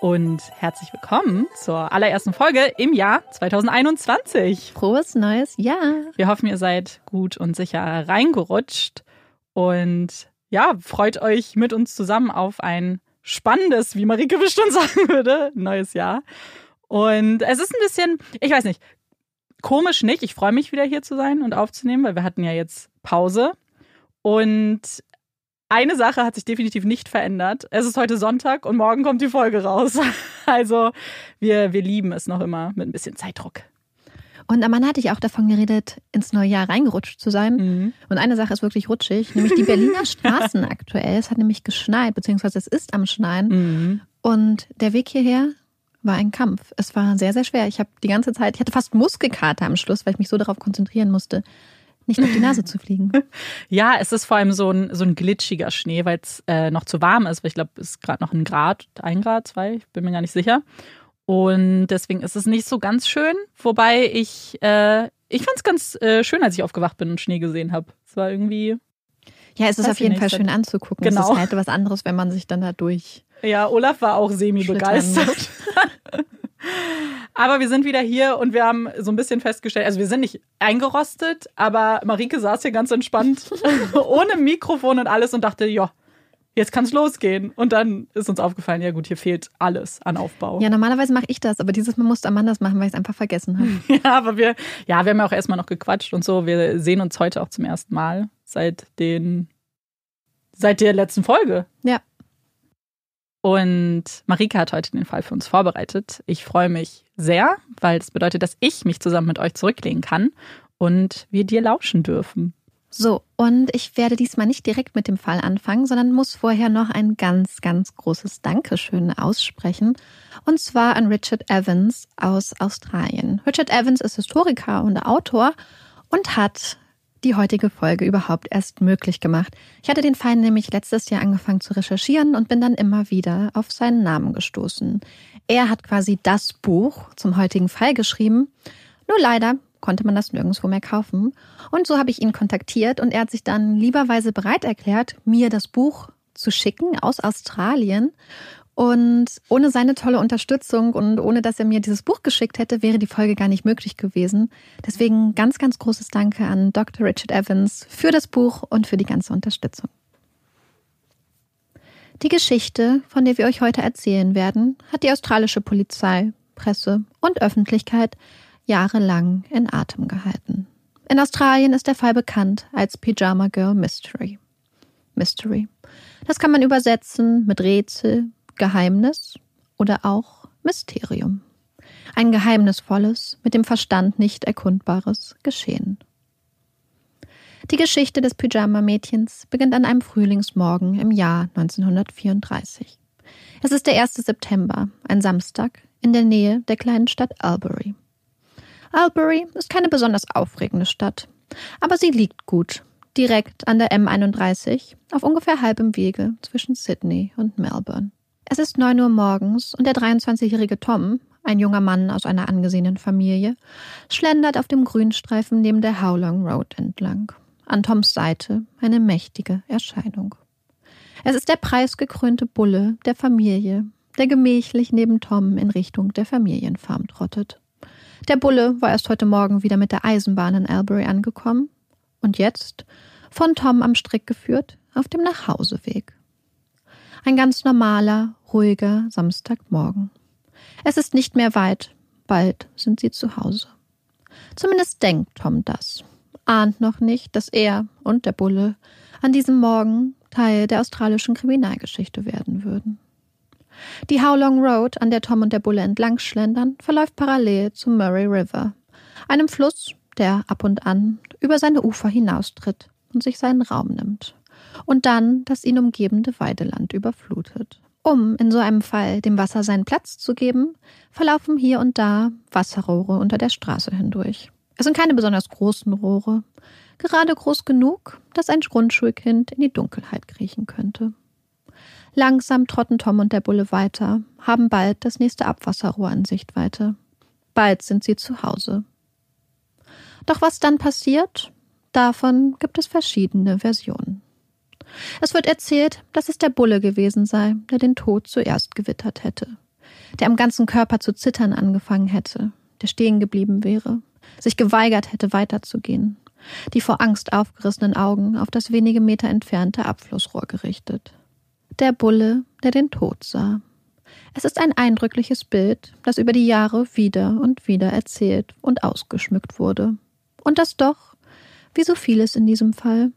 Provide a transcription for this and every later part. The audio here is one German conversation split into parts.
und herzlich willkommen zur allerersten Folge im Jahr 2021. Frohes neues Jahr. Wir hoffen, ihr seid gut und sicher reingerutscht und ja, freut euch mit uns zusammen auf ein spannendes, wie Marike bestimmt sagen würde, neues Jahr. Und es ist ein bisschen, ich weiß nicht, komisch nicht. Ich freue mich wieder hier zu sein und aufzunehmen, weil wir hatten ja jetzt Pause. Und eine Sache hat sich definitiv nicht verändert. Es ist heute Sonntag und morgen kommt die Folge raus. Also wir, wir lieben es noch immer mit ein bisschen Zeitdruck. Und Amanda hatte ich auch davon geredet, ins neue Jahr reingerutscht zu sein. Mhm. Und eine Sache ist wirklich rutschig, nämlich die Berliner Straßen aktuell. Es hat nämlich geschneit, beziehungsweise es ist am Schneien. Mhm. Und der Weg hierher war ein Kampf. Es war sehr, sehr schwer. Ich habe die ganze Zeit, ich hatte fast Muskelkater am Schluss, weil ich mich so darauf konzentrieren musste, nicht auf die Nase zu fliegen. Ja, es ist vor allem so ein, so ein glitschiger Schnee, weil es äh, noch zu warm ist. Weil ich glaube, es ist gerade noch ein Grad, ein Grad, zwei, ich bin mir gar nicht sicher. Und deswegen ist es nicht so ganz schön. Wobei ich, äh, ich fand es ganz äh, schön, als ich aufgewacht bin und Schnee gesehen habe. Es war irgendwie. Ja, es ist auf jeden nicht, Fall schön anzugucken. Genau. Es ist halt was anderes, wenn man sich dann da durch. Ja, Olaf war auch semi-begeistert. Aber wir sind wieder hier und wir haben so ein bisschen festgestellt, also wir sind nicht eingerostet, aber Marike saß hier ganz entspannt ohne Mikrofon und alles und dachte, ja, jetzt kann es losgehen. Und dann ist uns aufgefallen, ja gut, hier fehlt alles an Aufbau. Ja, normalerweise mache ich das, aber dieses Mal musste Amanda das machen, weil ich es einfach vergessen habe. ja, aber wir, ja, wir haben ja auch erstmal noch gequatscht und so. Wir sehen uns heute auch zum ersten Mal seit den, seit der letzten Folge. Ja. Und Marika hat heute den Fall für uns vorbereitet. Ich freue mich sehr, weil das bedeutet, dass ich mich zusammen mit euch zurücklehnen kann und wir dir lauschen dürfen. So, und ich werde diesmal nicht direkt mit dem Fall anfangen, sondern muss vorher noch ein ganz, ganz großes Dankeschön aussprechen. Und zwar an Richard Evans aus Australien. Richard Evans ist Historiker und Autor und hat die heutige Folge überhaupt erst möglich gemacht. Ich hatte den Fall nämlich letztes Jahr angefangen zu recherchieren und bin dann immer wieder auf seinen Namen gestoßen. Er hat quasi das Buch zum heutigen Fall geschrieben. Nur leider konnte man das nirgendwo mehr kaufen. Und so habe ich ihn kontaktiert und er hat sich dann lieberweise bereit erklärt, mir das Buch zu schicken aus Australien. Und ohne seine tolle Unterstützung und ohne dass er mir dieses Buch geschickt hätte, wäre die Folge gar nicht möglich gewesen. Deswegen ganz, ganz großes Danke an Dr. Richard Evans für das Buch und für die ganze Unterstützung. Die Geschichte, von der wir euch heute erzählen werden, hat die australische Polizei, Presse und Öffentlichkeit jahrelang in Atem gehalten. In Australien ist der Fall bekannt als Pyjama Girl Mystery. Mystery. Das kann man übersetzen mit Rätsel, Geheimnis oder auch Mysterium. Ein geheimnisvolles, mit dem Verstand nicht erkundbares Geschehen. Die Geschichte des Pyjama-Mädchens beginnt an einem Frühlingsmorgen im Jahr 1934. Es ist der 1. September, ein Samstag, in der Nähe der kleinen Stadt Albury. Albury ist keine besonders aufregende Stadt, aber sie liegt gut, direkt an der M31, auf ungefähr halbem Wege zwischen Sydney und Melbourne. Es ist neun Uhr morgens und der 23-jährige Tom, ein junger Mann aus einer angesehenen Familie, schlendert auf dem Grünstreifen neben der Howlong Road entlang. An Toms Seite eine mächtige Erscheinung. Es ist der preisgekrönte Bulle der Familie, der gemächlich neben Tom in Richtung der Familienfarm trottet. Der Bulle war erst heute Morgen wieder mit der Eisenbahn in Albury angekommen und jetzt, von Tom am Strick geführt, auf dem Nachhauseweg. Ein ganz normaler, ruhiger Samstagmorgen. Es ist nicht mehr weit, bald sind sie zu Hause. Zumindest denkt Tom das, ahnt noch nicht, dass er und der Bulle an diesem Morgen Teil der australischen Kriminalgeschichte werden würden. Die Howlong Road, an der Tom und der Bulle entlang schlendern, verläuft parallel zum Murray River, einem Fluss, der ab und an über seine Ufer hinaustritt und sich seinen Raum nimmt und dann das ihn umgebende Weideland überflutet. Um in so einem Fall dem Wasser seinen Platz zu geben, verlaufen hier und da Wasserrohre unter der Straße hindurch. Es sind keine besonders großen Rohre, gerade groß genug, dass ein Grundschulkind in die Dunkelheit kriechen könnte. Langsam trotten Tom und der Bulle weiter, haben bald das nächste Abwasserrohr in Sichtweite. Bald sind sie zu Hause. Doch was dann passiert, davon gibt es verschiedene Versionen. Es wird erzählt, dass es der Bulle gewesen sei, der den Tod zuerst gewittert hätte, der am ganzen Körper zu zittern angefangen hätte, der stehen geblieben wäre, sich geweigert hätte weiterzugehen, die vor Angst aufgerissenen Augen auf das wenige Meter entfernte Abflussrohr gerichtet der Bulle, der den Tod sah. Es ist ein eindrückliches Bild, das über die Jahre wieder und wieder erzählt und ausgeschmückt wurde. Und das doch, wie so vieles in diesem Fall,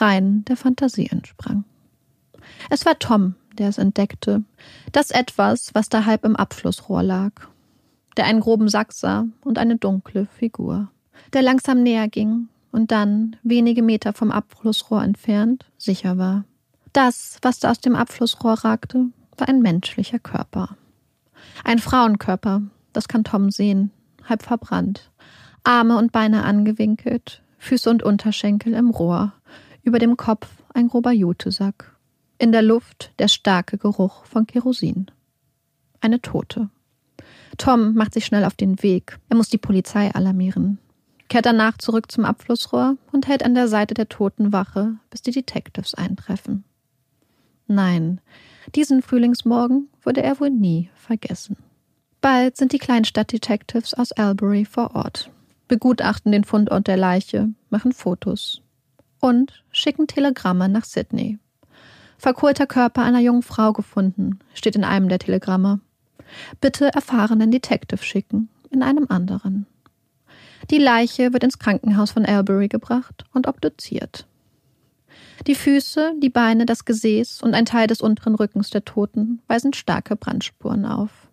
rein der Fantasie entsprang. Es war Tom, der es entdeckte, das etwas, was da halb im Abflussrohr lag, der einen groben Sack sah und eine dunkle Figur, der langsam näher ging und dann, wenige Meter vom Abflussrohr entfernt, sicher war. Das, was da aus dem Abflussrohr ragte, war ein menschlicher Körper. Ein Frauenkörper, das kann Tom sehen, halb verbrannt. Arme und Beine angewinkelt, Füße und Unterschenkel im Rohr, über dem Kopf ein grober Jutesack. In der Luft der starke Geruch von Kerosin. Eine Tote. Tom macht sich schnell auf den Weg. Er muss die Polizei alarmieren. Kehrt danach zurück zum Abflussrohr und hält an der Seite der Totenwache, bis die Detectives eintreffen. Nein, diesen Frühlingsmorgen würde er wohl nie vergessen. Bald sind die Kleinstadt-Detectives aus Albury vor Ort, begutachten den Fundort der Leiche, machen Fotos und schicken Telegramme nach Sydney. Verkohlter Körper einer jungen Frau gefunden, steht in einem der Telegramme. Bitte erfahrenen Detective schicken, in einem anderen. Die Leiche wird ins Krankenhaus von Albury gebracht und obduziert. Die Füße, die Beine, das Gesäß und ein Teil des unteren Rückens der Toten weisen starke Brandspuren auf.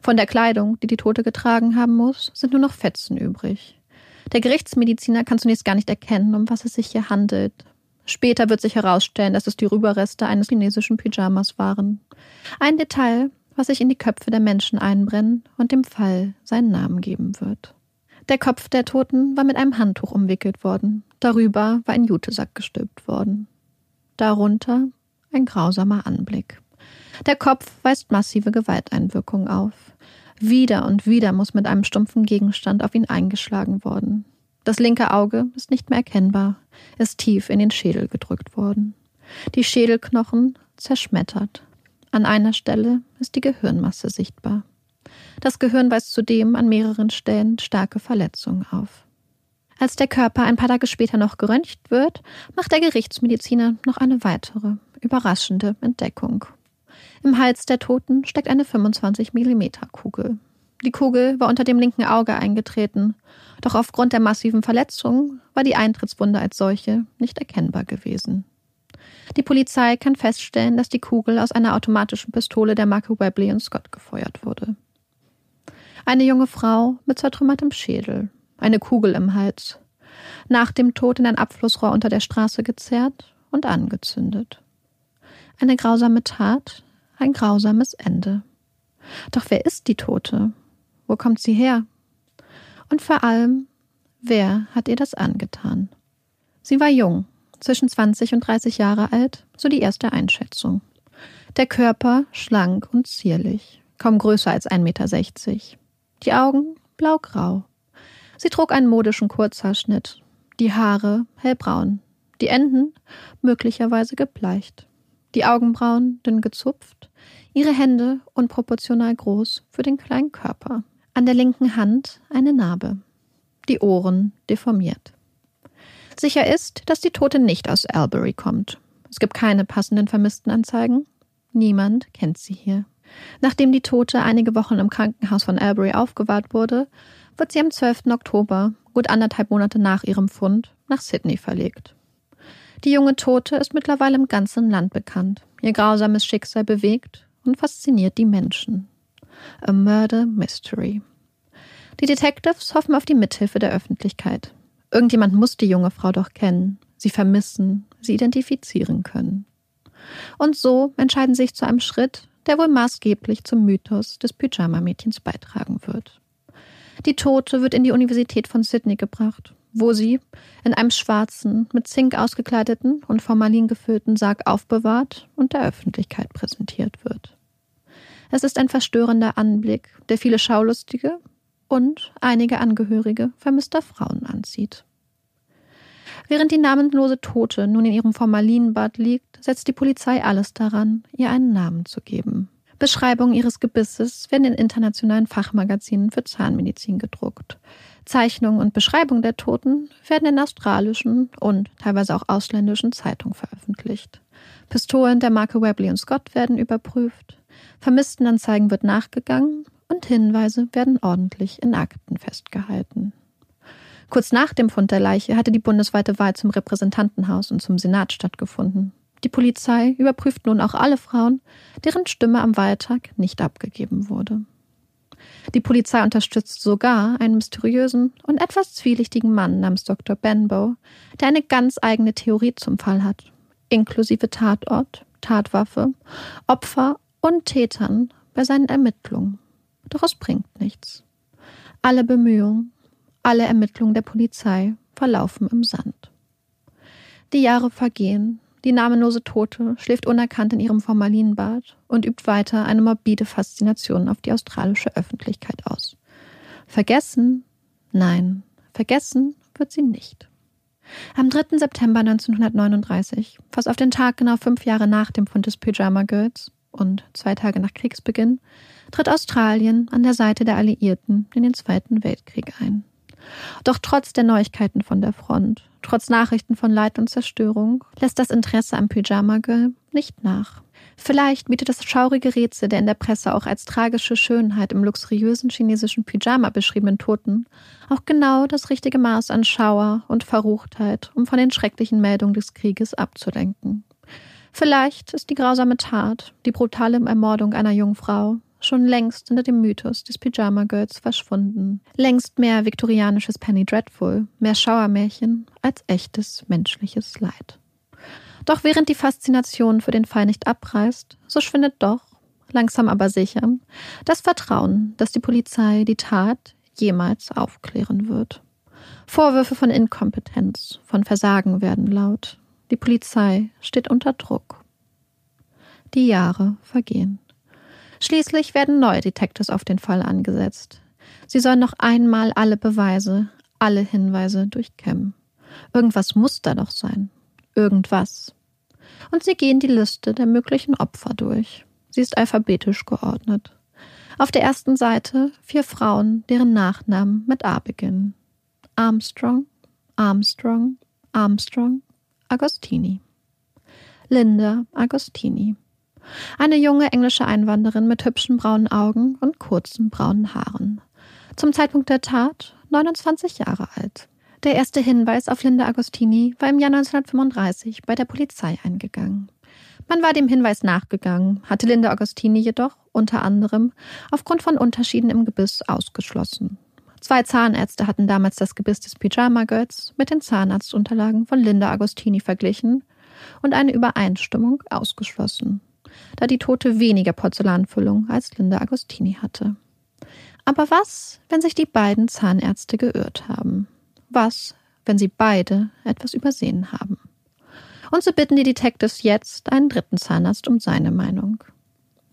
Von der Kleidung, die die Tote getragen haben muss, sind nur noch Fetzen übrig. Der Gerichtsmediziner kann zunächst gar nicht erkennen, um was es sich hier handelt. Später wird sich herausstellen, dass es die Rüberreste eines chinesischen Pyjamas waren. Ein Detail, was sich in die Köpfe der Menschen einbrennen und dem Fall seinen Namen geben wird. Der Kopf der Toten war mit einem Handtuch umwickelt worden. Darüber war ein Jutesack gestülpt worden. Darunter ein grausamer Anblick. Der Kopf weist massive Gewalteinwirkungen auf. Wieder und wieder muss mit einem stumpfen Gegenstand auf ihn eingeschlagen worden. Das linke Auge ist nicht mehr erkennbar, ist tief in den Schädel gedrückt worden. Die Schädelknochen zerschmettert. An einer Stelle ist die Gehirnmasse sichtbar. Das Gehirn weist zudem an mehreren Stellen starke Verletzungen auf. Als der Körper ein paar Tage später noch geröntgt wird, macht der Gerichtsmediziner noch eine weitere, überraschende Entdeckung. Im Hals der Toten steckt eine 25 mm Kugel. Die Kugel war unter dem linken Auge eingetreten, doch aufgrund der massiven Verletzung war die Eintrittswunde als solche nicht erkennbar gewesen. Die Polizei kann feststellen, dass die Kugel aus einer automatischen Pistole der Marke Webley Scott gefeuert wurde. Eine junge Frau mit zertrümmertem Schädel, eine Kugel im Hals, nach dem Tod in ein Abflussrohr unter der Straße gezerrt und angezündet. Eine grausame Tat, ein grausames Ende. Doch wer ist die Tote? Wo kommt sie her? Und vor allem, wer hat ihr das angetan? Sie war jung, zwischen 20 und 30 Jahre alt, so die erste Einschätzung. Der Körper schlank und zierlich, kaum größer als 1,60 Meter. Die Augen blaugrau. Sie trug einen modischen Kurzhaarschnitt, die Haare hellbraun, die Enden möglicherweise gebleicht, die Augenbrauen dünn gezupft, ihre Hände unproportional groß für den kleinen Körper. An der linken Hand eine Narbe, die Ohren deformiert. Sicher ist, dass die Tote nicht aus Albury kommt. Es gibt keine passenden Vermisstenanzeigen. Niemand kennt sie hier. Nachdem die Tote einige Wochen im Krankenhaus von Albury aufgewahrt wurde, wird sie am 12. Oktober, gut anderthalb Monate nach ihrem Fund, nach Sydney verlegt. Die junge Tote ist mittlerweile im ganzen Land bekannt. Ihr grausames Schicksal bewegt und fasziniert die Menschen. A Murder Mystery. Die Detectives hoffen auf die Mithilfe der Öffentlichkeit. Irgendjemand muss die junge Frau doch kennen, sie vermissen, sie identifizieren können. Und so entscheiden sie sich zu einem Schritt, der wohl maßgeblich zum Mythos des Pyjama-Mädchens beitragen wird. Die Tote wird in die Universität von Sydney gebracht, wo sie in einem schwarzen, mit Zink ausgekleideten und Formalin gefüllten Sarg aufbewahrt und der Öffentlichkeit präsentiert wird. Es ist ein verstörender Anblick, der viele Schaulustige und einige Angehörige vermisster Frauen anzieht. Während die namenlose Tote nun in ihrem Formalinbad liegt, setzt die Polizei alles daran, ihr einen Namen zu geben. Beschreibungen ihres Gebisses werden in internationalen Fachmagazinen für Zahnmedizin gedruckt. Zeichnungen und Beschreibungen der Toten werden in australischen und teilweise auch ausländischen Zeitungen veröffentlicht. Pistolen der Marke Webley Scott werden überprüft. Vermisstenanzeigen wird nachgegangen und Hinweise werden ordentlich in Akten festgehalten. Kurz nach dem Fund der Leiche hatte die bundesweite Wahl zum Repräsentantenhaus und zum Senat stattgefunden. Die Polizei überprüft nun auch alle Frauen, deren Stimme am Wahltag nicht abgegeben wurde. Die Polizei unterstützt sogar einen mysteriösen und etwas zwielichtigen Mann namens Dr. Benbow, der eine ganz eigene Theorie zum Fall hat, inklusive Tatort, Tatwaffe, Opfer und Tätern bei seinen Ermittlungen. Doch es bringt nichts. Alle Bemühungen, alle Ermittlungen der Polizei verlaufen im Sand. Die Jahre vergehen die namenlose Tote schläft unerkannt in ihrem Formalinbad und übt weiter eine morbide Faszination auf die australische Öffentlichkeit aus. Vergessen? Nein, vergessen wird sie nicht. Am 3. September 1939, fast auf den Tag genau fünf Jahre nach dem Fund des Pyjama Girls, und zwei Tage nach Kriegsbeginn tritt Australien an der Seite der Alliierten in den Zweiten Weltkrieg ein. Doch trotz der Neuigkeiten von der Front, trotz Nachrichten von Leid und Zerstörung, lässt das Interesse am Pyjama Girl nicht nach. Vielleicht bietet das schaurige Rätsel der in der Presse auch als tragische Schönheit im luxuriösen chinesischen Pyjama beschriebenen Toten auch genau das richtige Maß an Schauer und Verruchtheit, um von den schrecklichen Meldungen des Krieges abzulenken. Vielleicht ist die grausame Tat, die brutale Ermordung einer jungen Frau, schon längst hinter dem Mythos des Pyjama Girls verschwunden. Längst mehr viktorianisches Penny Dreadful, mehr Schauermärchen als echtes menschliches Leid. Doch während die Faszination für den Fall nicht abreißt, so schwindet doch, langsam aber sicher, das Vertrauen, dass die Polizei die Tat jemals aufklären wird. Vorwürfe von Inkompetenz, von Versagen werden laut. Die Polizei steht unter Druck. Die Jahre vergehen. Schließlich werden neue Detectives auf den Fall angesetzt. Sie sollen noch einmal alle Beweise, alle Hinweise durchkämmen. Irgendwas muss da doch sein. Irgendwas. Und sie gehen die Liste der möglichen Opfer durch. Sie ist alphabetisch geordnet. Auf der ersten Seite vier Frauen, deren Nachnamen mit A beginnen. Armstrong, Armstrong, Armstrong, Agostini. Linda Agostini. Eine junge englische Einwanderin mit hübschen braunen Augen und kurzen braunen Haaren. Zum Zeitpunkt der Tat 29 Jahre alt. Der erste Hinweis auf Linda Agostini war im Jahr 1935 bei der Polizei eingegangen. Man war dem Hinweis nachgegangen, hatte Linda Agostini jedoch unter anderem aufgrund von Unterschieden im Gebiss ausgeschlossen. Zwei Zahnärzte hatten damals das Gebiss des Pyjama Girls mit den Zahnarztunterlagen von Linda Agostini verglichen und eine Übereinstimmung ausgeschlossen da die Tote weniger Porzellanfüllung als Linda Agostini hatte. Aber was, wenn sich die beiden Zahnärzte geirrt haben? Was, wenn sie beide etwas übersehen haben? Und so bitten die Detectives jetzt einen dritten Zahnarzt um seine Meinung.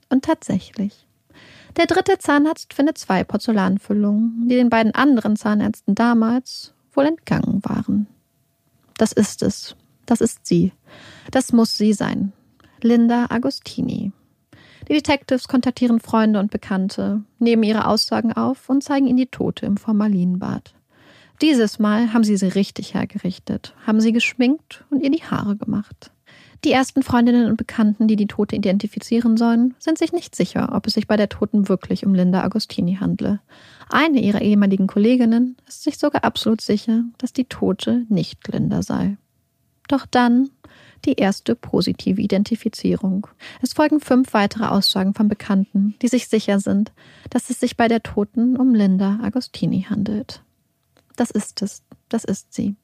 Und tatsächlich. Der dritte Zahnarzt findet zwei Porzellanfüllungen, die den beiden anderen Zahnärzten damals wohl entgangen waren. Das ist es. Das ist sie. Das muss sie sein. Linda Agostini. Die Detectives kontaktieren Freunde und Bekannte, nehmen ihre Aussagen auf und zeigen ihnen die Tote im Formalinbad. Dieses Mal haben sie sie richtig hergerichtet, haben sie geschminkt und ihr die Haare gemacht. Die ersten Freundinnen und Bekannten, die die Tote identifizieren sollen, sind sich nicht sicher, ob es sich bei der Toten wirklich um Linda Agostini handle. Eine ihrer ehemaligen Kolleginnen ist sich sogar absolut sicher, dass die Tote nicht Linda sei. Doch dann die erste positive Identifizierung. Es folgen fünf weitere Aussagen von Bekannten, die sich sicher sind, dass es sich bei der Toten um Linda Agostini handelt. Das ist es, das ist sie.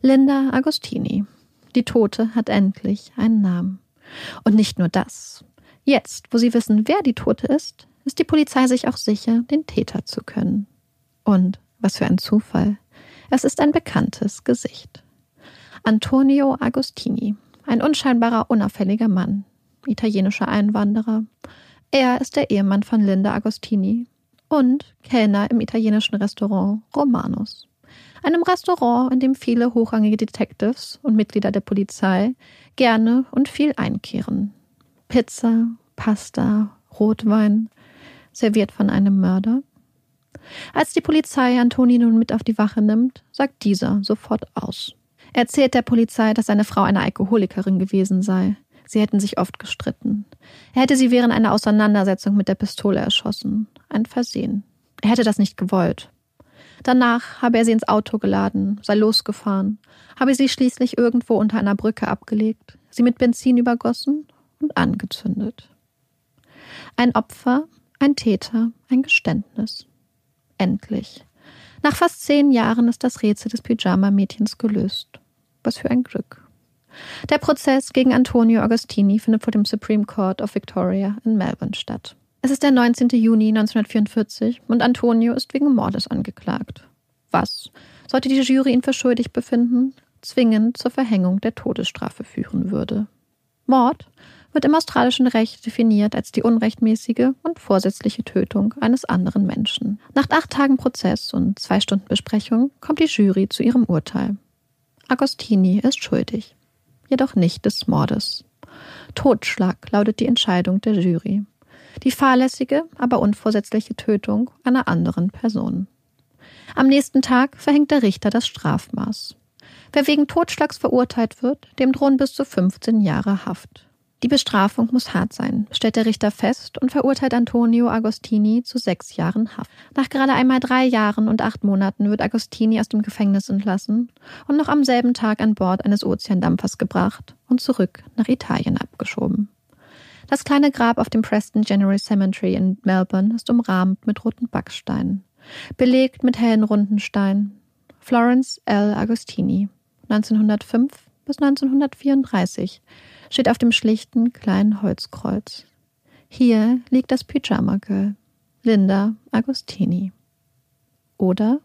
Linda Agostini. Die Tote hat endlich einen Namen. Und nicht nur das. Jetzt, wo sie wissen, wer die Tote ist, ist die Polizei sich auch sicher, den Täter zu können. Und was für ein Zufall. Es ist ein bekanntes Gesicht. Antonio Agostini, ein unscheinbarer, unauffälliger Mann, italienischer Einwanderer. Er ist der Ehemann von Linda Agostini und Kellner im italienischen Restaurant Romanus. Einem Restaurant, in dem viele hochrangige Detectives und Mitglieder der Polizei gerne und viel einkehren. Pizza, Pasta, Rotwein, serviert von einem Mörder. Als die Polizei Antoni nun mit auf die Wache nimmt, sagt dieser sofort aus. Er erzählt der Polizei, dass seine Frau eine Alkoholikerin gewesen sei. Sie hätten sich oft gestritten. Er hätte sie während einer Auseinandersetzung mit der Pistole erschossen. Ein Versehen. Er hätte das nicht gewollt. Danach habe er sie ins Auto geladen, sei losgefahren, habe sie schließlich irgendwo unter einer Brücke abgelegt, sie mit Benzin übergossen und angezündet. Ein Opfer, ein Täter, ein Geständnis. Endlich. Nach fast zehn Jahren ist das Rätsel des Pyjama-Mädchens gelöst. Was für ein Glück. Der Prozess gegen Antonio Agostini findet vor dem Supreme Court of Victoria in Melbourne statt. Es ist der 19. Juni 1944 und Antonio ist wegen Mordes angeklagt. Was, sollte die Jury ihn für schuldig befinden, zwingend zur Verhängung der Todesstrafe führen würde. Mord wird im australischen Recht definiert als die unrechtmäßige und vorsätzliche Tötung eines anderen Menschen. Nach acht Tagen Prozess und zwei Stunden Besprechung kommt die Jury zu ihrem Urteil. Agostini ist schuldig, jedoch nicht des Mordes. Totschlag lautet die Entscheidung der Jury. Die fahrlässige, aber unvorsätzliche Tötung einer anderen Person. Am nächsten Tag verhängt der Richter das Strafmaß. Wer wegen Totschlags verurteilt wird, dem drohen bis zu 15 Jahre Haft. Die Bestrafung muss hart sein, stellt der Richter fest und verurteilt Antonio Agostini zu sechs Jahren Haft. Nach gerade einmal drei Jahren und acht Monaten wird Agostini aus dem Gefängnis entlassen und noch am selben Tag an Bord eines Ozeandampfers gebracht und zurück nach Italien abgeschoben. Das kleine Grab auf dem Preston General Cemetery in Melbourne ist umrahmt mit roten Backsteinen, belegt mit hellen runden Steinen. Florence L. Agostini, 1905 bis 1934 steht auf dem schlichten kleinen Holzkreuz. Hier liegt das Pyjama Girl, Linda Agostini. Oder?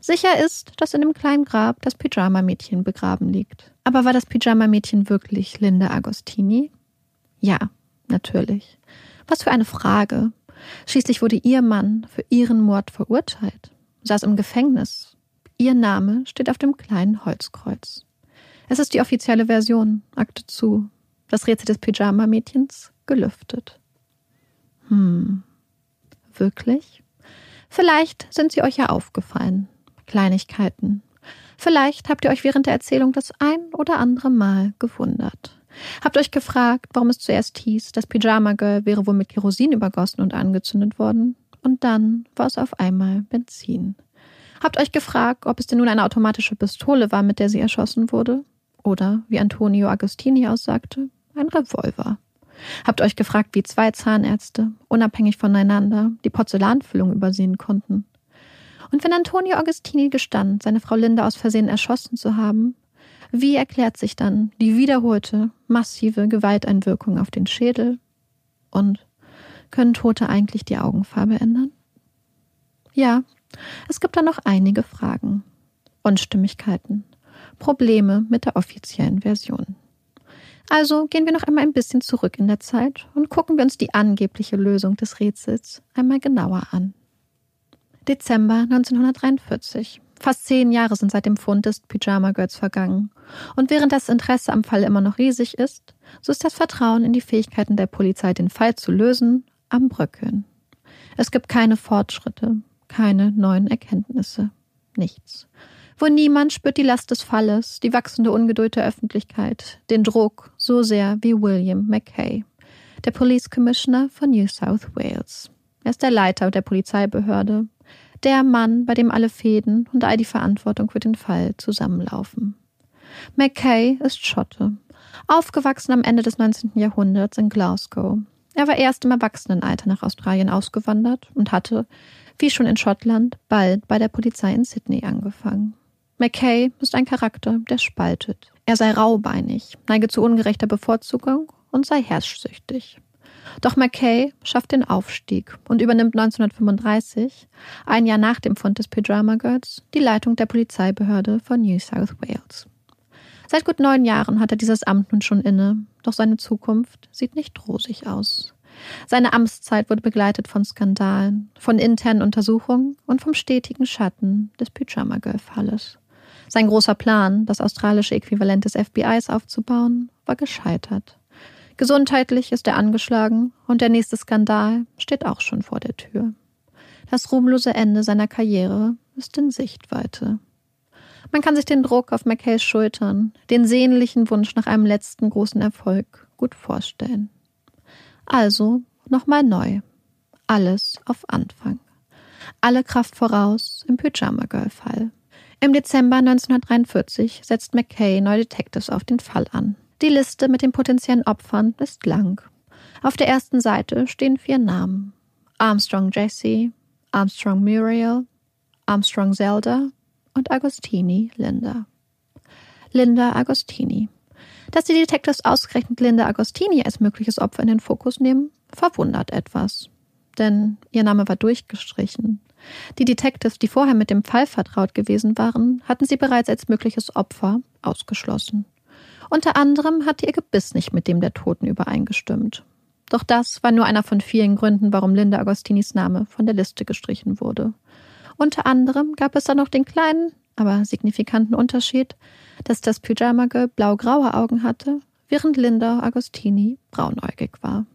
Sicher ist, dass in dem kleinen Grab das Pyjama-Mädchen begraben liegt. Aber war das Pyjama-Mädchen wirklich Linda Agostini? Ja, natürlich. Was für eine Frage. Schließlich wurde ihr Mann für ihren Mord verurteilt, saß im Gefängnis. Ihr Name steht auf dem kleinen Holzkreuz. Es ist die offizielle Version, Akte zu. Das Rätsel des Pyjama-Mädchens gelüftet. Hm. Wirklich? Vielleicht sind sie euch ja aufgefallen. Kleinigkeiten. Vielleicht habt ihr euch während der Erzählung das ein oder andere Mal gewundert. Habt euch gefragt, warum es zuerst hieß, das Pyjama Girl wäre wohl mit Kerosin übergossen und angezündet worden. Und dann war es auf einmal Benzin. Habt euch gefragt, ob es denn nun eine automatische Pistole war, mit der sie erschossen wurde? Oder, wie Antonio Agostini aussagte, ein Revolver. Habt euch gefragt, wie zwei Zahnärzte, unabhängig voneinander, die Porzellanfüllung übersehen konnten. Und wenn Antonio Agostini gestand, seine Frau Linda aus Versehen erschossen zu haben, wie erklärt sich dann die wiederholte, massive Gewalteinwirkung auf den Schädel? Und können Tote eigentlich die Augenfarbe ändern? Ja, es gibt da noch einige Fragen, Unstimmigkeiten, Probleme mit der offiziellen Version. Also gehen wir noch einmal ein bisschen zurück in der Zeit und gucken wir uns die angebliche Lösung des Rätsels einmal genauer an. Dezember 1943. Fast zehn Jahre sind seit dem Fund des Pyjama Girls vergangen. Und während das Interesse am Fall immer noch riesig ist, so ist das Vertrauen in die Fähigkeiten der Polizei, den Fall zu lösen, am Bröckeln. Es gibt keine Fortschritte, keine neuen Erkenntnisse, nichts. Wo niemand spürt die Last des Falles, die wachsende Ungeduld der Öffentlichkeit, den Druck so sehr wie William McKay, der Police Commissioner von New South Wales. Er ist der Leiter der Polizeibehörde, der Mann, bei dem alle Fäden und all die Verantwortung für den Fall zusammenlaufen. McKay ist Schotte, aufgewachsen am Ende des 19. Jahrhunderts in Glasgow. Er war erst im Erwachsenenalter nach Australien ausgewandert und hatte, wie schon in Schottland, bald bei der Polizei in Sydney angefangen. McKay ist ein Charakter, der spaltet. Er sei raubeinig, neige zu ungerechter Bevorzugung und sei herrschsüchtig. Doch McKay schafft den Aufstieg und übernimmt 1935, ein Jahr nach dem Fund des Pyjama Girls, die Leitung der Polizeibehörde von New South Wales. Seit gut neun Jahren hat er dieses Amt nun schon inne, doch seine Zukunft sieht nicht rosig aus. Seine Amtszeit wurde begleitet von Skandalen, von internen Untersuchungen und vom stetigen Schatten des Pyjama Girl Falles. Sein großer Plan, das australische Äquivalent des FBIs aufzubauen, war gescheitert. Gesundheitlich ist er angeschlagen und der nächste Skandal steht auch schon vor der Tür. Das ruhmlose Ende seiner Karriere ist in Sichtweite. Man kann sich den Druck auf McKays Schultern, den sehnlichen Wunsch nach einem letzten großen Erfolg gut vorstellen. Also nochmal neu. Alles auf Anfang. Alle Kraft voraus im Pyjama Girl Fall. Im Dezember 1943 setzt McKay neue Detectives auf den Fall an. Die Liste mit den potenziellen Opfern ist lang. Auf der ersten Seite stehen vier Namen. Armstrong Jesse, Armstrong Muriel, Armstrong Zelda und Agostini Linda. Linda Agostini. Dass die Detectives ausgerechnet Linda Agostini als mögliches Opfer in den Fokus nehmen, verwundert etwas. Denn ihr Name war durchgestrichen. Die Detectives, die vorher mit dem Fall vertraut gewesen waren, hatten sie bereits als mögliches Opfer ausgeschlossen. Unter anderem hatte ihr Gebiss nicht mit dem der Toten übereingestimmt. Doch das war nur einer von vielen Gründen, warum Linda Agostinis Name von der Liste gestrichen wurde. Unter anderem gab es dann noch den kleinen, aber signifikanten Unterschied, dass das Pyjama Girl blau-graue Augen hatte, während Linda Agostini braunäugig war.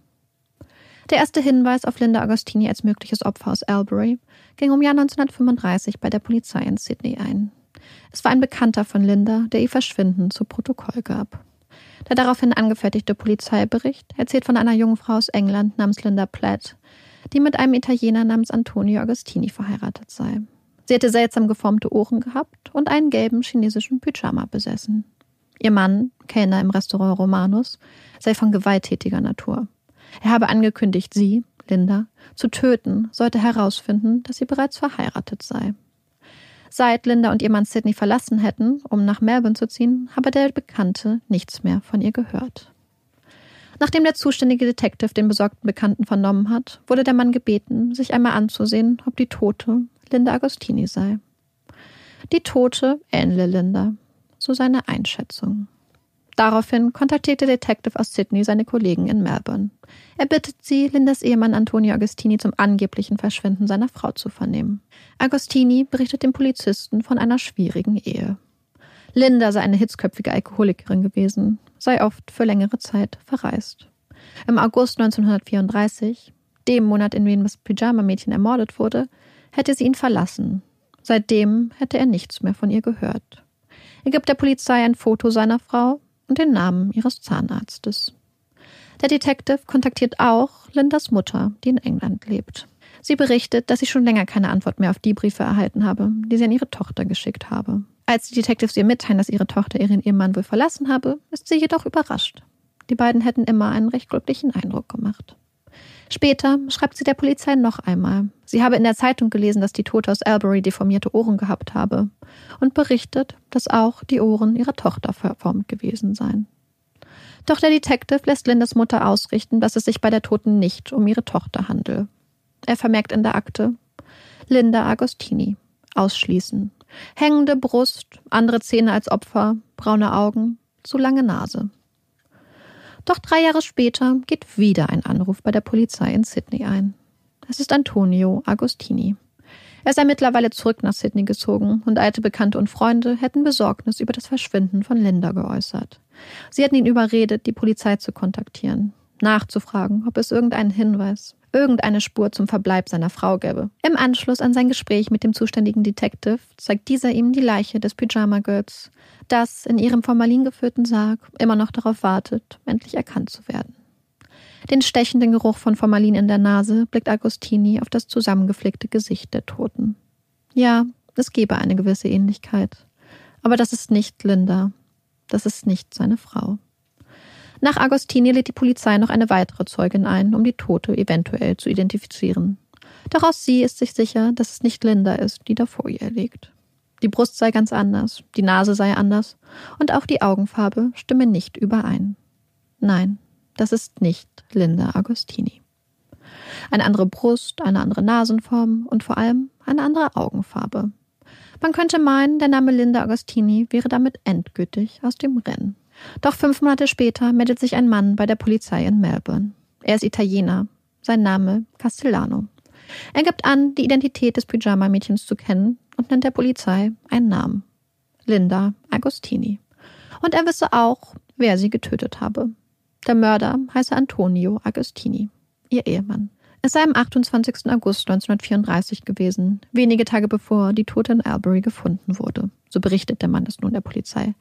Der erste Hinweis auf Linda Agostini als mögliches Opfer aus Albury ging um Jahr 1935 bei der Polizei in Sydney ein. Es war ein Bekannter von Linda, der ihr Verschwinden zu Protokoll gab. Der daraufhin angefertigte Polizeibericht erzählt von einer jungen Frau aus England namens Linda Platt, die mit einem Italiener namens Antonio Agostini verheiratet sei. Sie hätte seltsam geformte Ohren gehabt und einen gelben chinesischen Pyjama besessen. Ihr Mann, Kellner im Restaurant Romanus, sei von gewalttätiger Natur. Er habe angekündigt, sie, Linda, zu töten, sollte herausfinden, dass sie bereits verheiratet sei. Seit Linda und ihr Mann Sydney verlassen hätten, um nach Melbourne zu ziehen, habe der Bekannte nichts mehr von ihr gehört. Nachdem der zuständige Detective den besorgten Bekannten vernommen hat, wurde der Mann gebeten, sich einmal anzusehen, ob die Tote Linda Agostini sei. Die Tote ähnle Linda, so seine Einschätzung. Daraufhin kontaktierte der Detective aus Sydney seine Kollegen in Melbourne. Er bittet sie, Lindas Ehemann Antonio Agostini zum angeblichen Verschwinden seiner Frau zu vernehmen. Agostini berichtet dem Polizisten von einer schwierigen Ehe. Linda sei eine hitzköpfige Alkoholikerin gewesen, sei oft für längere Zeit verreist. Im August 1934, dem Monat, in dem das Pyjama-Mädchen ermordet wurde, hätte sie ihn verlassen. Seitdem hätte er nichts mehr von ihr gehört. Er gibt der Polizei ein Foto seiner Frau und den Namen ihres Zahnarztes. Der Detective kontaktiert auch Lindas Mutter, die in England lebt. Sie berichtet, dass sie schon länger keine Antwort mehr auf die Briefe erhalten habe, die sie an ihre Tochter geschickt habe. Als die Detectives ihr mitteilen, dass ihre Tochter ihren Ehemann wohl verlassen habe, ist sie jedoch überrascht. Die beiden hätten immer einen recht glücklichen Eindruck gemacht. Später schreibt sie der Polizei noch einmal. Sie habe in der Zeitung gelesen, dass die Tote aus Albury deformierte Ohren gehabt habe und berichtet, dass auch die Ohren ihrer Tochter verformt gewesen seien. Doch der Detective lässt Lindas Mutter ausrichten, dass es sich bei der Toten nicht um ihre Tochter handele. Er vermerkt in der Akte Linda Agostini. Ausschließen. Hängende Brust, andere Zähne als Opfer, braune Augen, zu lange Nase. Doch drei Jahre später geht wieder ein Anruf bei der Polizei in Sydney ein. Es ist Antonio Agostini. Er sei mittlerweile zurück nach Sydney gezogen und alte Bekannte und Freunde hätten Besorgnis über das Verschwinden von Linda geäußert. Sie hätten ihn überredet, die Polizei zu kontaktieren, nachzufragen, ob es irgendeinen Hinweis, irgendeine Spur zum Verbleib seiner Frau gäbe. Im Anschluss an sein Gespräch mit dem zuständigen Detective zeigt dieser ihm die Leiche des Pyjama Girls, das in ihrem Formalin geführten Sarg immer noch darauf wartet, endlich erkannt zu werden. Den stechenden Geruch von Formalin in der Nase blickt Agostini auf das zusammengeflickte Gesicht der Toten. Ja, es gebe eine gewisse Ähnlichkeit. Aber das ist nicht Linda. Das ist nicht seine Frau. Nach Agostini lädt die Polizei noch eine weitere Zeugin ein, um die Tote eventuell zu identifizieren. Doch auch sie ist sich sicher, dass es nicht Linda ist, die da vor ihr liegt. Die Brust sei ganz anders, die Nase sei anders und auch die Augenfarbe stimme nicht überein. Nein, das ist nicht Linda Agostini. Eine andere Brust, eine andere Nasenform und vor allem eine andere Augenfarbe. Man könnte meinen, der Name Linda Agostini wäre damit endgültig aus dem Rennen. Doch fünf Monate später meldet sich ein Mann bei der Polizei in Melbourne. Er ist Italiener. Sein Name Castellano. Er gibt an, die Identität des Pyjama-Mädchens zu kennen und nennt der Polizei einen Namen. Linda Agostini. Und er wisse auch, wer sie getötet habe. Der Mörder heiße Antonio Agostini, ihr Ehemann. Es sei am 28. August 1934 gewesen, wenige Tage bevor die Tote in Albury gefunden wurde. So berichtet der Mann es nun der Polizei.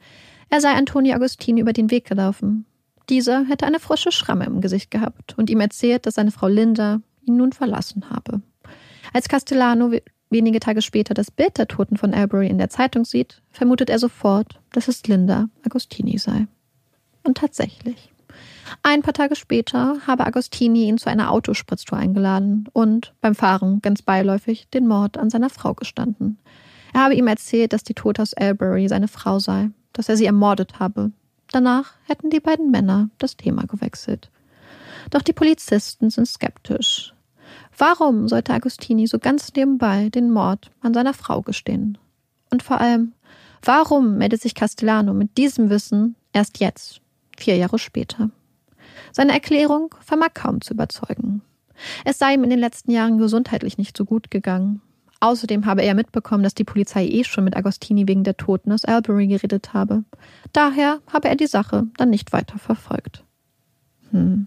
Er sei Antonio Agostini über den Weg gelaufen. Dieser hätte eine frische Schramme im Gesicht gehabt und ihm erzählt, dass seine Frau Linda ihn nun verlassen habe. Als Castellano wenige Tage später das Bild der Toten von Albury in der Zeitung sieht, vermutet er sofort, dass es Linda Agostini sei. Und tatsächlich. Ein paar Tage später habe Agostini ihn zu einer Autospritztour eingeladen und beim Fahren ganz beiläufig den Mord an seiner Frau gestanden. Er habe ihm erzählt, dass die Tote aus Albury seine Frau sei, dass er sie ermordet habe. Danach hätten die beiden Männer das Thema gewechselt. Doch die Polizisten sind skeptisch. Warum sollte Agostini so ganz nebenbei den Mord an seiner Frau gestehen? Und vor allem, warum meldet sich Castellano mit diesem Wissen erst jetzt, vier Jahre später? Seine Erklärung vermag kaum zu überzeugen. Es sei ihm in den letzten Jahren gesundheitlich nicht so gut gegangen. Außerdem habe er mitbekommen, dass die Polizei eh schon mit Agostini wegen der Toten aus Albury geredet habe. Daher habe er die Sache dann nicht weiter verfolgt. Hm,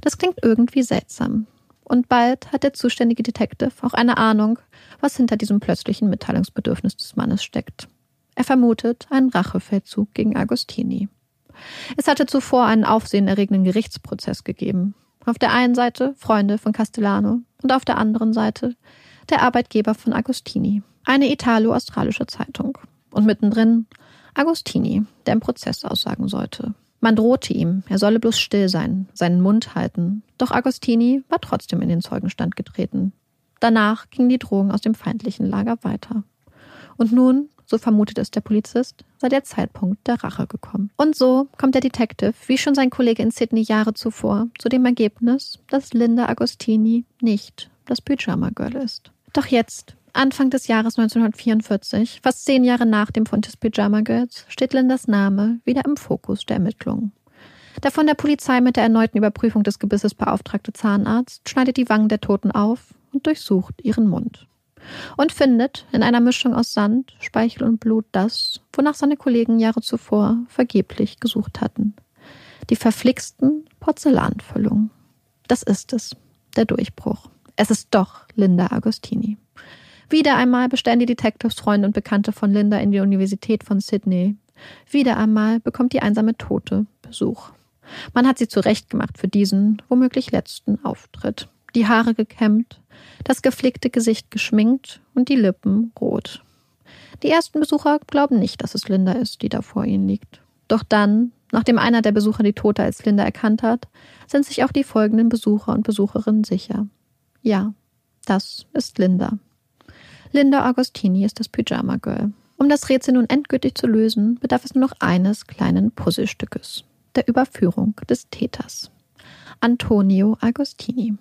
das klingt irgendwie seltsam. Und bald hat der zuständige Detective auch eine Ahnung, was hinter diesem plötzlichen Mitteilungsbedürfnis des Mannes steckt. Er vermutet einen Rachefeldzug gegen Agostini. Es hatte zuvor einen aufsehenerregenden Gerichtsprozess gegeben. Auf der einen Seite Freunde von Castellano und auf der anderen Seite der Arbeitgeber von Agostini, eine italo-australische Zeitung. Und mittendrin Agostini, der im Prozess aussagen sollte. Man drohte ihm, er solle bloß still sein, seinen Mund halten. Doch Agostini war trotzdem in den Zeugenstand getreten. Danach ging die Drohung aus dem feindlichen Lager weiter. Und nun, so vermutet es der Polizist, sei der Zeitpunkt der Rache gekommen. Und so kommt der Detective, wie schon sein Kollege in Sydney Jahre zuvor, zu dem Ergebnis, dass Linda Agostini nicht das Pyjama Girl ist. Doch jetzt, Anfang des Jahres 1944, fast zehn Jahre nach dem Fund des Pyjama Girls, steht Lindas Name wieder im Fokus der Ermittlungen. Der von der Polizei mit der erneuten Überprüfung des Gebisses beauftragte Zahnarzt schneidet die Wangen der Toten auf und durchsucht ihren Mund. Und findet in einer Mischung aus Sand, Speichel und Blut das, wonach seine Kollegen Jahre zuvor vergeblich gesucht hatten. Die verflixten Porzellanfüllungen. Das ist es, der Durchbruch. Es ist doch Linda Agostini. Wieder einmal bestellen die Detectives Freunde und Bekannte von Linda in die Universität von Sydney. Wieder einmal bekommt die einsame Tote Besuch. Man hat sie zurechtgemacht für diesen, womöglich letzten Auftritt. Die Haare gekämmt, das geflickte Gesicht geschminkt und die Lippen rot. Die ersten Besucher glauben nicht, dass es Linda ist, die da vor ihnen liegt. Doch dann, nachdem einer der Besucher die Tote als Linda erkannt hat, sind sich auch die folgenden Besucher und Besucherinnen sicher. Ja, das ist Linda. Linda Agostini ist das Pyjama Girl. Um das Rätsel nun endgültig zu lösen, bedarf es nur noch eines kleinen Puzzlestückes, der Überführung des Täters. Antonio Agostini.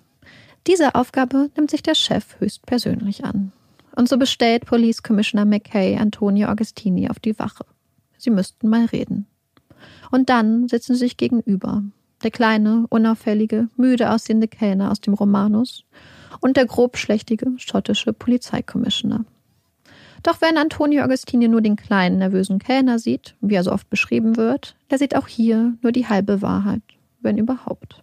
Diese Aufgabe nimmt sich der Chef höchstpersönlich an. Und so bestellt Police Commissioner McKay Antonio Agostini auf die Wache. Sie müssten mal reden. Und dann sitzen sie sich gegenüber. Der kleine, unauffällige, müde aussehende Kellner aus dem Romanus und der grobschlächtige schottische Polizeikommissioner. Doch wenn Antonio Agostini nur den kleinen, nervösen Kellner sieht, wie er so oft beschrieben wird, der sieht auch hier nur die halbe Wahrheit, wenn überhaupt.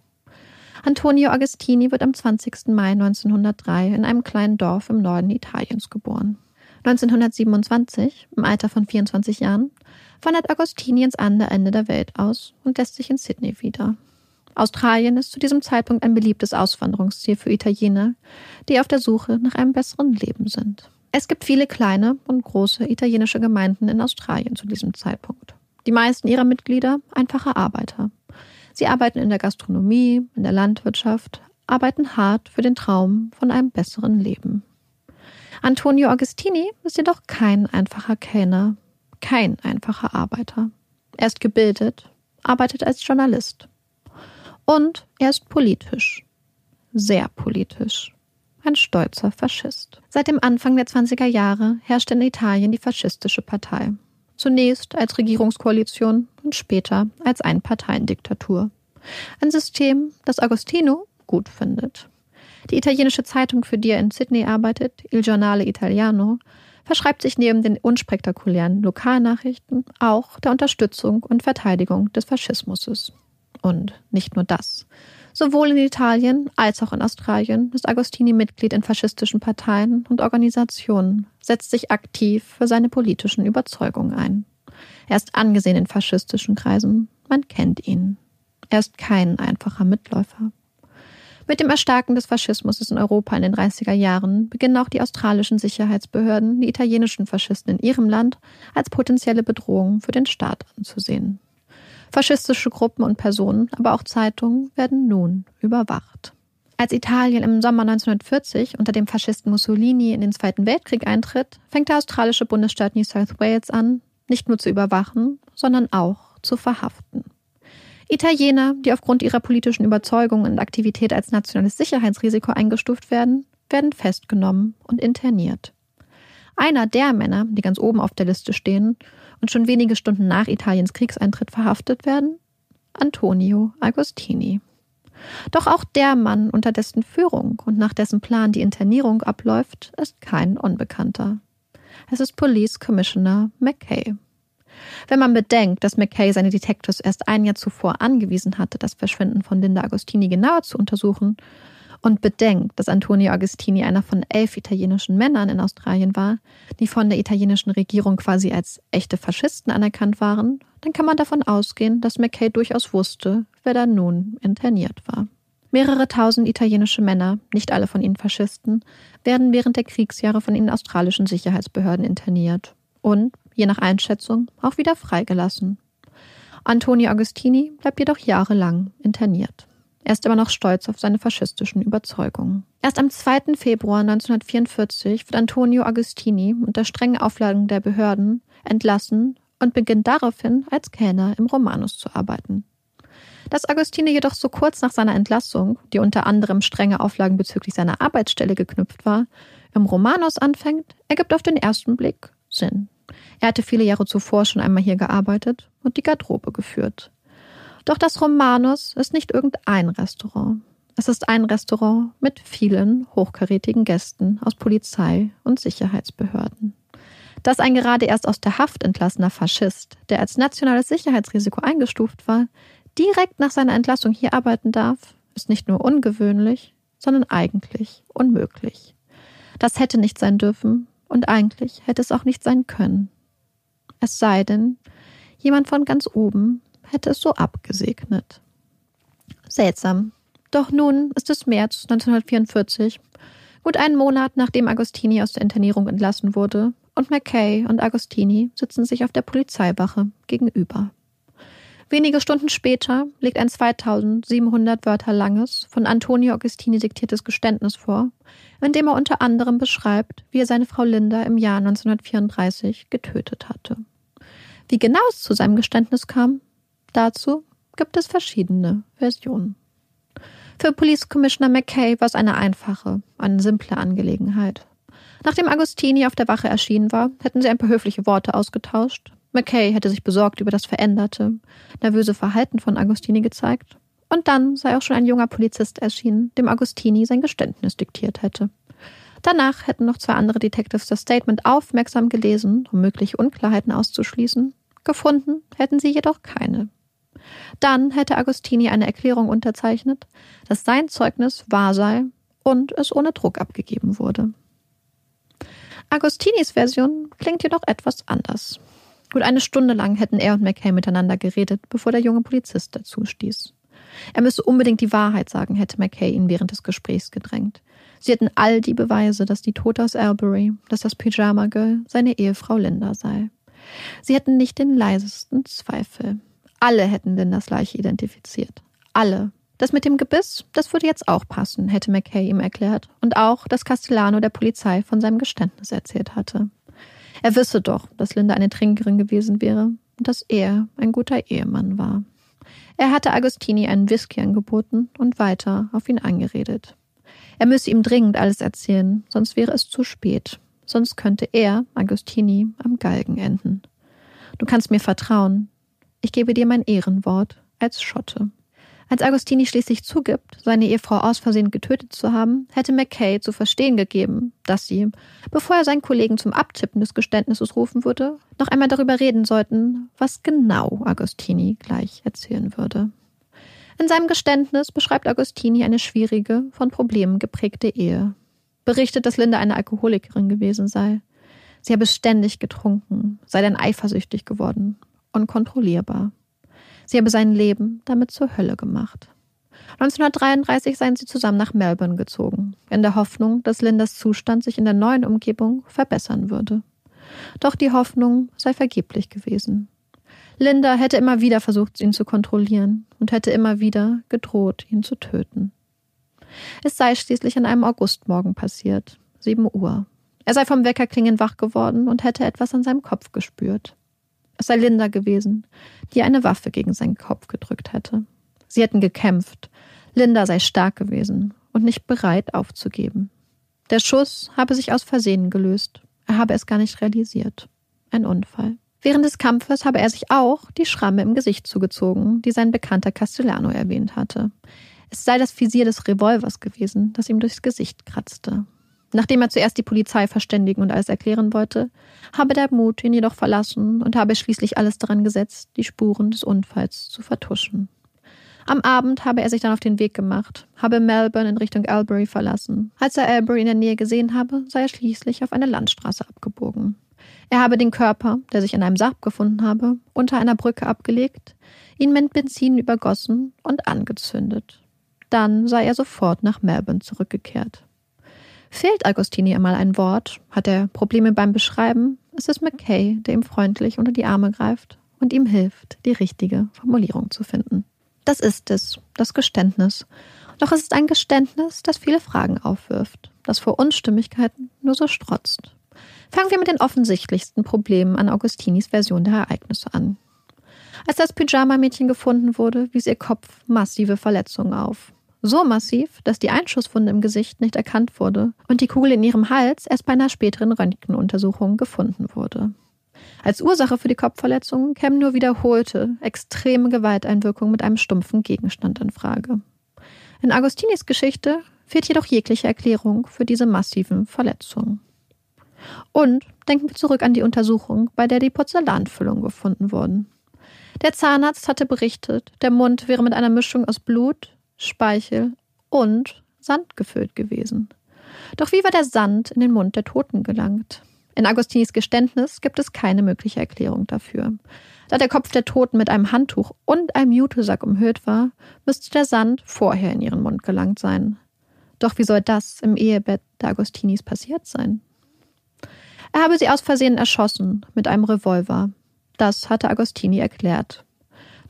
Antonio Agostini wird am 20. Mai 1903 in einem kleinen Dorf im Norden Italiens geboren. 1927, im Alter von 24 Jahren, wandert Agostini ins andere Ende der Welt aus und lässt sich in Sydney wieder. Australien ist zu diesem Zeitpunkt ein beliebtes Auswanderungsziel für Italiener, die auf der Suche nach einem besseren Leben sind. Es gibt viele kleine und große italienische Gemeinden in Australien zu diesem Zeitpunkt. Die meisten ihrer Mitglieder einfache Arbeiter. Sie arbeiten in der Gastronomie, in der Landwirtschaft, arbeiten hart für den Traum von einem besseren Leben. Antonio Agostini ist jedoch kein einfacher Kellner, kein einfacher Arbeiter. Er ist gebildet, arbeitet als Journalist. Und er ist politisch. Sehr politisch. Ein stolzer Faschist. Seit dem Anfang der 20er Jahre herrscht in Italien die faschistische Partei. Zunächst als Regierungskoalition und später als Einparteiendiktatur. Ein System, das Agostino gut findet. Die italienische Zeitung, für die er in Sydney arbeitet, Il Giornale Italiano, verschreibt sich neben den unspektakulären Lokalnachrichten auch der Unterstützung und Verteidigung des Faschismus. Und nicht nur das. Sowohl in Italien als auch in Australien ist Agostini Mitglied in faschistischen Parteien und Organisationen, setzt sich aktiv für seine politischen Überzeugungen ein. Er ist angesehen in faschistischen Kreisen, man kennt ihn. Er ist kein einfacher Mitläufer. Mit dem Erstarken des Faschismus in Europa in den 30er Jahren beginnen auch die australischen Sicherheitsbehörden, die italienischen Faschisten in ihrem Land als potenzielle Bedrohung für den Staat anzusehen. Faschistische Gruppen und Personen, aber auch Zeitungen werden nun überwacht. Als Italien im Sommer 1940 unter dem Faschisten Mussolini in den Zweiten Weltkrieg eintritt, fängt der australische Bundesstaat New South Wales an, nicht nur zu überwachen, sondern auch zu verhaften. Italiener, die aufgrund ihrer politischen Überzeugung und Aktivität als nationales Sicherheitsrisiko eingestuft werden, werden festgenommen und interniert. Einer der Männer, die ganz oben auf der Liste stehen und schon wenige Stunden nach Italiens Kriegseintritt verhaftet werden? Antonio Agostini. Doch auch der Mann, unter dessen Führung und nach dessen Plan die Internierung abläuft, ist kein Unbekannter. Es ist Police Commissioner McKay. Wenn man bedenkt, dass McKay seine Detectives erst ein Jahr zuvor angewiesen hatte, das Verschwinden von Linda Agostini genauer zu untersuchen, und bedenkt, dass Antonio Agostini einer von elf italienischen Männern in Australien war, die von der italienischen Regierung quasi als echte Faschisten anerkannt waren, dann kann man davon ausgehen, dass McKay durchaus wusste, wer da nun interniert war. Mehrere tausend italienische Männer, nicht alle von ihnen Faschisten, werden während der Kriegsjahre von den australischen Sicherheitsbehörden interniert und, je nach Einschätzung, auch wieder freigelassen. Antonio Agostini bleibt jedoch jahrelang interniert. Er ist immer noch stolz auf seine faschistischen Überzeugungen. Erst am 2. Februar 1944 wird Antonio Agostini unter strengen Auflagen der Behörden entlassen und beginnt daraufhin als Kellner im Romanus zu arbeiten. Dass Agostini jedoch so kurz nach seiner Entlassung, die unter anderem strenge Auflagen bezüglich seiner Arbeitsstelle geknüpft war, im Romanus anfängt, ergibt auf den ersten Blick Sinn. Er hatte viele Jahre zuvor schon einmal hier gearbeitet und die Garderobe geführt. Doch das Romanus ist nicht irgendein Restaurant. Es ist ein Restaurant mit vielen hochkarätigen Gästen aus Polizei und Sicherheitsbehörden. Dass ein gerade erst aus der Haft entlassener Faschist, der als nationales Sicherheitsrisiko eingestuft war, direkt nach seiner Entlassung hier arbeiten darf, ist nicht nur ungewöhnlich, sondern eigentlich unmöglich. Das hätte nicht sein dürfen und eigentlich hätte es auch nicht sein können. Es sei denn, jemand von ganz oben hätte es so abgesegnet. Seltsam. Doch nun ist es März 1944, gut einen Monat nachdem Agostini aus der Internierung entlassen wurde, und McKay und Agostini sitzen sich auf der Polizeiwache gegenüber. Wenige Stunden später legt ein 2700 Wörter langes, von Antonio Agostini diktiertes Geständnis vor, in dem er unter anderem beschreibt, wie er seine Frau Linda im Jahr 1934 getötet hatte. Wie genau es zu seinem Geständnis kam, Dazu gibt es verschiedene Versionen. Für Police Commissioner McKay war es eine einfache, eine simple Angelegenheit. Nachdem Agostini auf der Wache erschienen war, hätten sie ein paar höfliche Worte ausgetauscht. McKay hätte sich besorgt über das veränderte, nervöse Verhalten von Agostini gezeigt. Und dann sei auch schon ein junger Polizist erschienen, dem Agostini sein Geständnis diktiert hätte. Danach hätten noch zwei andere Detectives das Statement aufmerksam gelesen, um mögliche Unklarheiten auszuschließen. Gefunden hätten sie jedoch keine. Dann hätte Agostini eine Erklärung unterzeichnet, dass sein Zeugnis wahr sei und es ohne Druck abgegeben wurde. Agostinis Version klingt jedoch etwas anders. Gut eine Stunde lang hätten er und McKay miteinander geredet, bevor der junge Polizist dazu stieß. Er müsse unbedingt die Wahrheit sagen, hätte McKay ihn während des Gesprächs gedrängt. Sie hätten all die Beweise, dass die Tote aus Albury, dass das Pyjama Girl seine Ehefrau Linda sei. Sie hätten nicht den leisesten Zweifel. Alle hätten Lindas Leiche identifiziert. Alle. Das mit dem Gebiss, das würde jetzt auch passen, hätte McKay ihm erklärt. Und auch, dass Castellano der Polizei von seinem Geständnis erzählt hatte. Er wisse doch, dass Linda eine Trinkerin gewesen wäre und dass er ein guter Ehemann war. Er hatte Agostini einen Whisky angeboten und weiter auf ihn angeredet. Er müsse ihm dringend alles erzählen, sonst wäre es zu spät. Sonst könnte er, Agostini, am Galgen enden. Du kannst mir vertrauen, ich gebe dir mein Ehrenwort als Schotte. Als Agostini schließlich zugibt, seine Ehefrau aus Versehen getötet zu haben, hätte McKay zu verstehen gegeben, dass sie, bevor er seinen Kollegen zum Abtippen des Geständnisses rufen würde, noch einmal darüber reden sollten, was genau Agostini gleich erzählen würde. In seinem Geständnis beschreibt Agostini eine schwierige, von Problemen geprägte Ehe. Berichtet, dass Linda eine Alkoholikerin gewesen sei. Sie habe ständig getrunken, sei dann eifersüchtig geworden unkontrollierbar. Sie habe sein Leben damit zur Hölle gemacht. 1933 seien sie zusammen nach Melbourne gezogen, in der Hoffnung, dass Lindas Zustand sich in der neuen Umgebung verbessern würde. Doch die Hoffnung sei vergeblich gewesen. Linda hätte immer wieder versucht, ihn zu kontrollieren und hätte immer wieder gedroht, ihn zu töten. Es sei schließlich an einem Augustmorgen passiert, sieben Uhr. Er sei vom Weckerklingen wach geworden und hätte etwas an seinem Kopf gespürt. Es sei Linda gewesen, die eine Waffe gegen seinen Kopf gedrückt hätte. Sie hätten gekämpft. Linda sei stark gewesen und nicht bereit aufzugeben. Der Schuss habe sich aus Versehen gelöst. Er habe es gar nicht realisiert. Ein Unfall. Während des Kampfes habe er sich auch die Schramme im Gesicht zugezogen, die sein bekannter Castellano erwähnt hatte. Es sei das Visier des Revolvers gewesen, das ihm durchs Gesicht kratzte. Nachdem er zuerst die Polizei verständigen und alles erklären wollte, habe der Mut ihn jedoch verlassen und habe schließlich alles daran gesetzt, die Spuren des Unfalls zu vertuschen. Am Abend habe er sich dann auf den Weg gemacht, habe Melbourne in Richtung Albury verlassen. Als er Albury in der Nähe gesehen habe, sei er schließlich auf eine Landstraße abgebogen. Er habe den Körper, der sich in einem Sarg gefunden habe, unter einer Brücke abgelegt, ihn mit Benzin übergossen und angezündet. Dann sei er sofort nach Melbourne zurückgekehrt. Fehlt Agostini einmal ein Wort, hat er Probleme beim Beschreiben, ist es McKay, der ihm freundlich unter die Arme greift und ihm hilft, die richtige Formulierung zu finden. Das ist es, das Geständnis. Doch es ist ein Geständnis, das viele Fragen aufwirft, das vor Unstimmigkeiten nur so strotzt. Fangen wir mit den offensichtlichsten Problemen an Augustinis Version der Ereignisse an. Als das Pyjama-Mädchen gefunden wurde, wies ihr Kopf massive Verletzungen auf. So massiv, dass die Einschusswunde im Gesicht nicht erkannt wurde und die Kugel in ihrem Hals erst bei einer späteren Röntgenuntersuchung gefunden wurde. Als Ursache für die Kopfverletzungen kämen nur wiederholte, extreme Gewalteinwirkungen mit einem stumpfen Gegenstand in Frage. In Agostinis Geschichte fehlt jedoch jegliche Erklärung für diese massiven Verletzungen. Und denken wir zurück an die Untersuchung, bei der die Porzellanfüllungen gefunden wurden. Der Zahnarzt hatte berichtet, der Mund wäre mit einer Mischung aus Blut, Speichel und Sand gefüllt gewesen. Doch wie war der Sand in den Mund der Toten gelangt? In Agostinis Geständnis gibt es keine mögliche Erklärung dafür. Da der Kopf der Toten mit einem Handtuch und einem Jutesack umhüllt war, müsste der Sand vorher in ihren Mund gelangt sein. Doch wie soll das im Ehebett der Agostinis passiert sein? Er habe sie aus Versehen erschossen mit einem Revolver. Das hatte Agostini erklärt.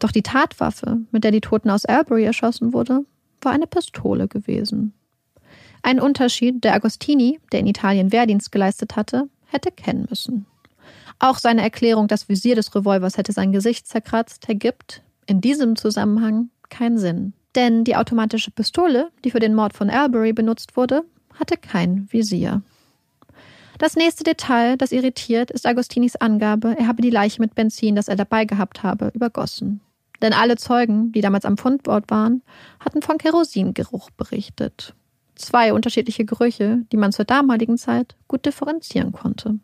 Doch die Tatwaffe, mit der die Toten aus Albury erschossen wurde, war eine Pistole gewesen. Ein Unterschied, der Agostini, der in Italien Wehrdienst geleistet hatte, hätte kennen müssen. Auch seine Erklärung, das Visier des Revolvers hätte sein Gesicht zerkratzt, ergibt in diesem Zusammenhang keinen Sinn. Denn die automatische Pistole, die für den Mord von Albury benutzt wurde, hatte kein Visier. Das nächste Detail, das irritiert, ist Agostinis Angabe, er habe die Leiche mit Benzin, das er dabei gehabt habe, übergossen. Denn alle Zeugen, die damals am Fundort waren, hatten von Kerosingeruch berichtet. Zwei unterschiedliche Gerüche, die man zur damaligen Zeit gut differenzieren konnte.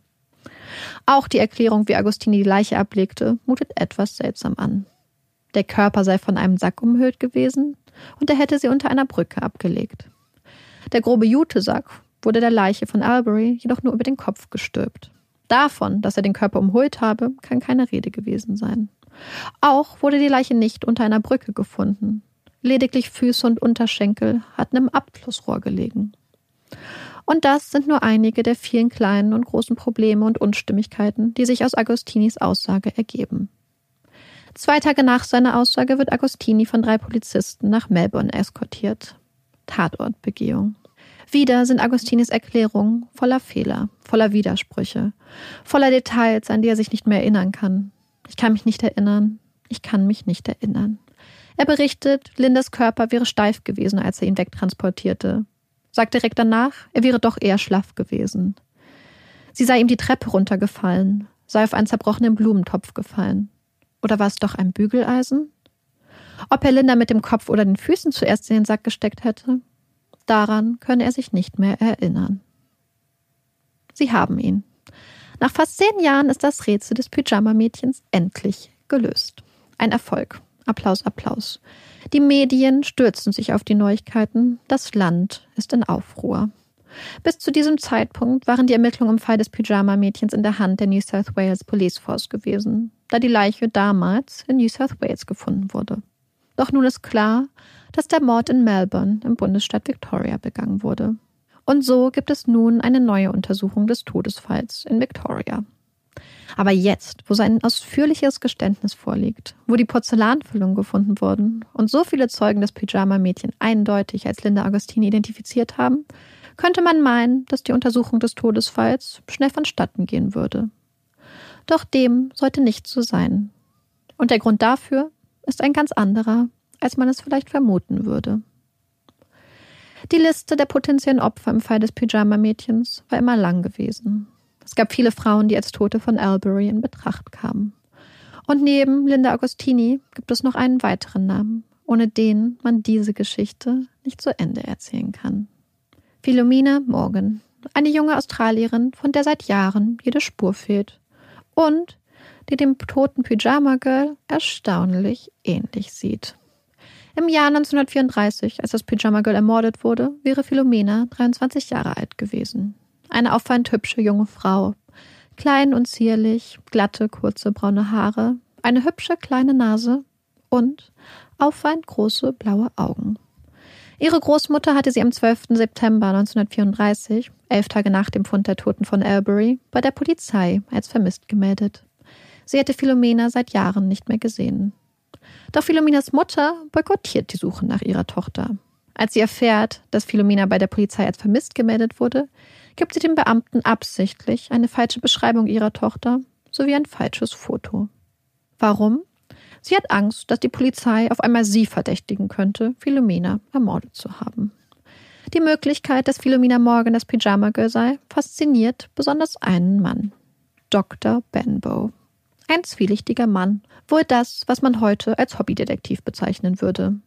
Auch die Erklärung, wie Agostini die Leiche ablegte, mutet etwas seltsam an. Der Körper sei von einem Sack umhüllt gewesen und er hätte sie unter einer Brücke abgelegt. Der grobe Jutesack wurde der Leiche von Albury jedoch nur über den Kopf gestülpt. Davon, dass er den Körper umhüllt habe, kann keine Rede gewesen sein. Auch wurde die Leiche nicht unter einer Brücke gefunden. Lediglich Füße und Unterschenkel hatten im Abflussrohr gelegen. Und das sind nur einige der vielen kleinen und großen Probleme und Unstimmigkeiten, die sich aus Agostinis Aussage ergeben. Zwei Tage nach seiner Aussage wird Agostini von drei Polizisten nach Melbourne eskortiert. Tatortbegehung. Wieder sind Agostinis Erklärungen voller Fehler, voller Widersprüche, voller Details, an die er sich nicht mehr erinnern kann. Ich kann mich nicht erinnern. Ich kann mich nicht erinnern. Er berichtet, Lindas Körper wäre steif gewesen, als er ihn wegtransportierte. Sagt direkt danach, er wäre doch eher schlaff gewesen. Sie sei ihm die Treppe runtergefallen, sei auf einen zerbrochenen Blumentopf gefallen. Oder war es doch ein Bügeleisen? Ob er Linda mit dem Kopf oder den Füßen zuerst in den Sack gesteckt hätte? Daran könne er sich nicht mehr erinnern. Sie haben ihn. Nach fast zehn Jahren ist das Rätsel des Pyjama-Mädchens endlich gelöst. Ein Erfolg. Applaus, Applaus. Die Medien stürzen sich auf die Neuigkeiten. Das Land ist in Aufruhr. Bis zu diesem Zeitpunkt waren die Ermittlungen im Fall des Pyjama-Mädchens in der Hand der New South Wales Police Force gewesen, da die Leiche damals in New South Wales gefunden wurde. Doch nun ist klar, dass der Mord in Melbourne im Bundesstaat Victoria begangen wurde. Und so gibt es nun eine neue Untersuchung des Todesfalls in Victoria. Aber jetzt, wo sein ausführliches Geständnis vorliegt, wo die Porzellanfüllungen gefunden wurden und so viele Zeugen das Pyjama-Mädchen eindeutig als Linda Agostini identifiziert haben, könnte man meinen, dass die Untersuchung des Todesfalls schnell vonstatten gehen würde. Doch dem sollte nicht so sein. Und der Grund dafür ist ein ganz anderer, als man es vielleicht vermuten würde. Die Liste der potenziellen Opfer im Fall des Pyjama-Mädchens war immer lang gewesen. Es gab viele Frauen, die als Tote von Albury in Betracht kamen. Und neben Linda Agostini gibt es noch einen weiteren Namen, ohne den man diese Geschichte nicht zu Ende erzählen kann. Philomena Morgan, eine junge Australierin, von der seit Jahren jede Spur fehlt und die dem toten Pyjama Girl erstaunlich ähnlich sieht. Im Jahr 1934, als das Pyjama Girl ermordet wurde, wäre Philomena 23 Jahre alt gewesen. Eine auffallend hübsche junge Frau. Klein und zierlich, glatte, kurze braune Haare, eine hübsche kleine Nase und auffallend große blaue Augen. Ihre Großmutter hatte sie am 12. September 1934, elf Tage nach dem Fund der Toten von Albury, bei der Polizei als vermisst gemeldet. Sie hätte Philomena seit Jahren nicht mehr gesehen. Doch Philomenas Mutter boykottiert die Suche nach ihrer Tochter. Als sie erfährt, dass Philomena bei der Polizei als vermisst gemeldet wurde, gibt sie den Beamten absichtlich eine falsche Beschreibung ihrer Tochter sowie ein falsches Foto. Warum? Sie hat Angst, dass die Polizei auf einmal sie verdächtigen könnte, Philomena ermordet zu haben. Die Möglichkeit, dass Philomena Morgan das Pyjama Girl sei, fasziniert besonders einen Mann. Dr. Benbow. Ein zwielichtiger Mann. Wohl das, was man heute als Hobbydetektiv bezeichnen würde.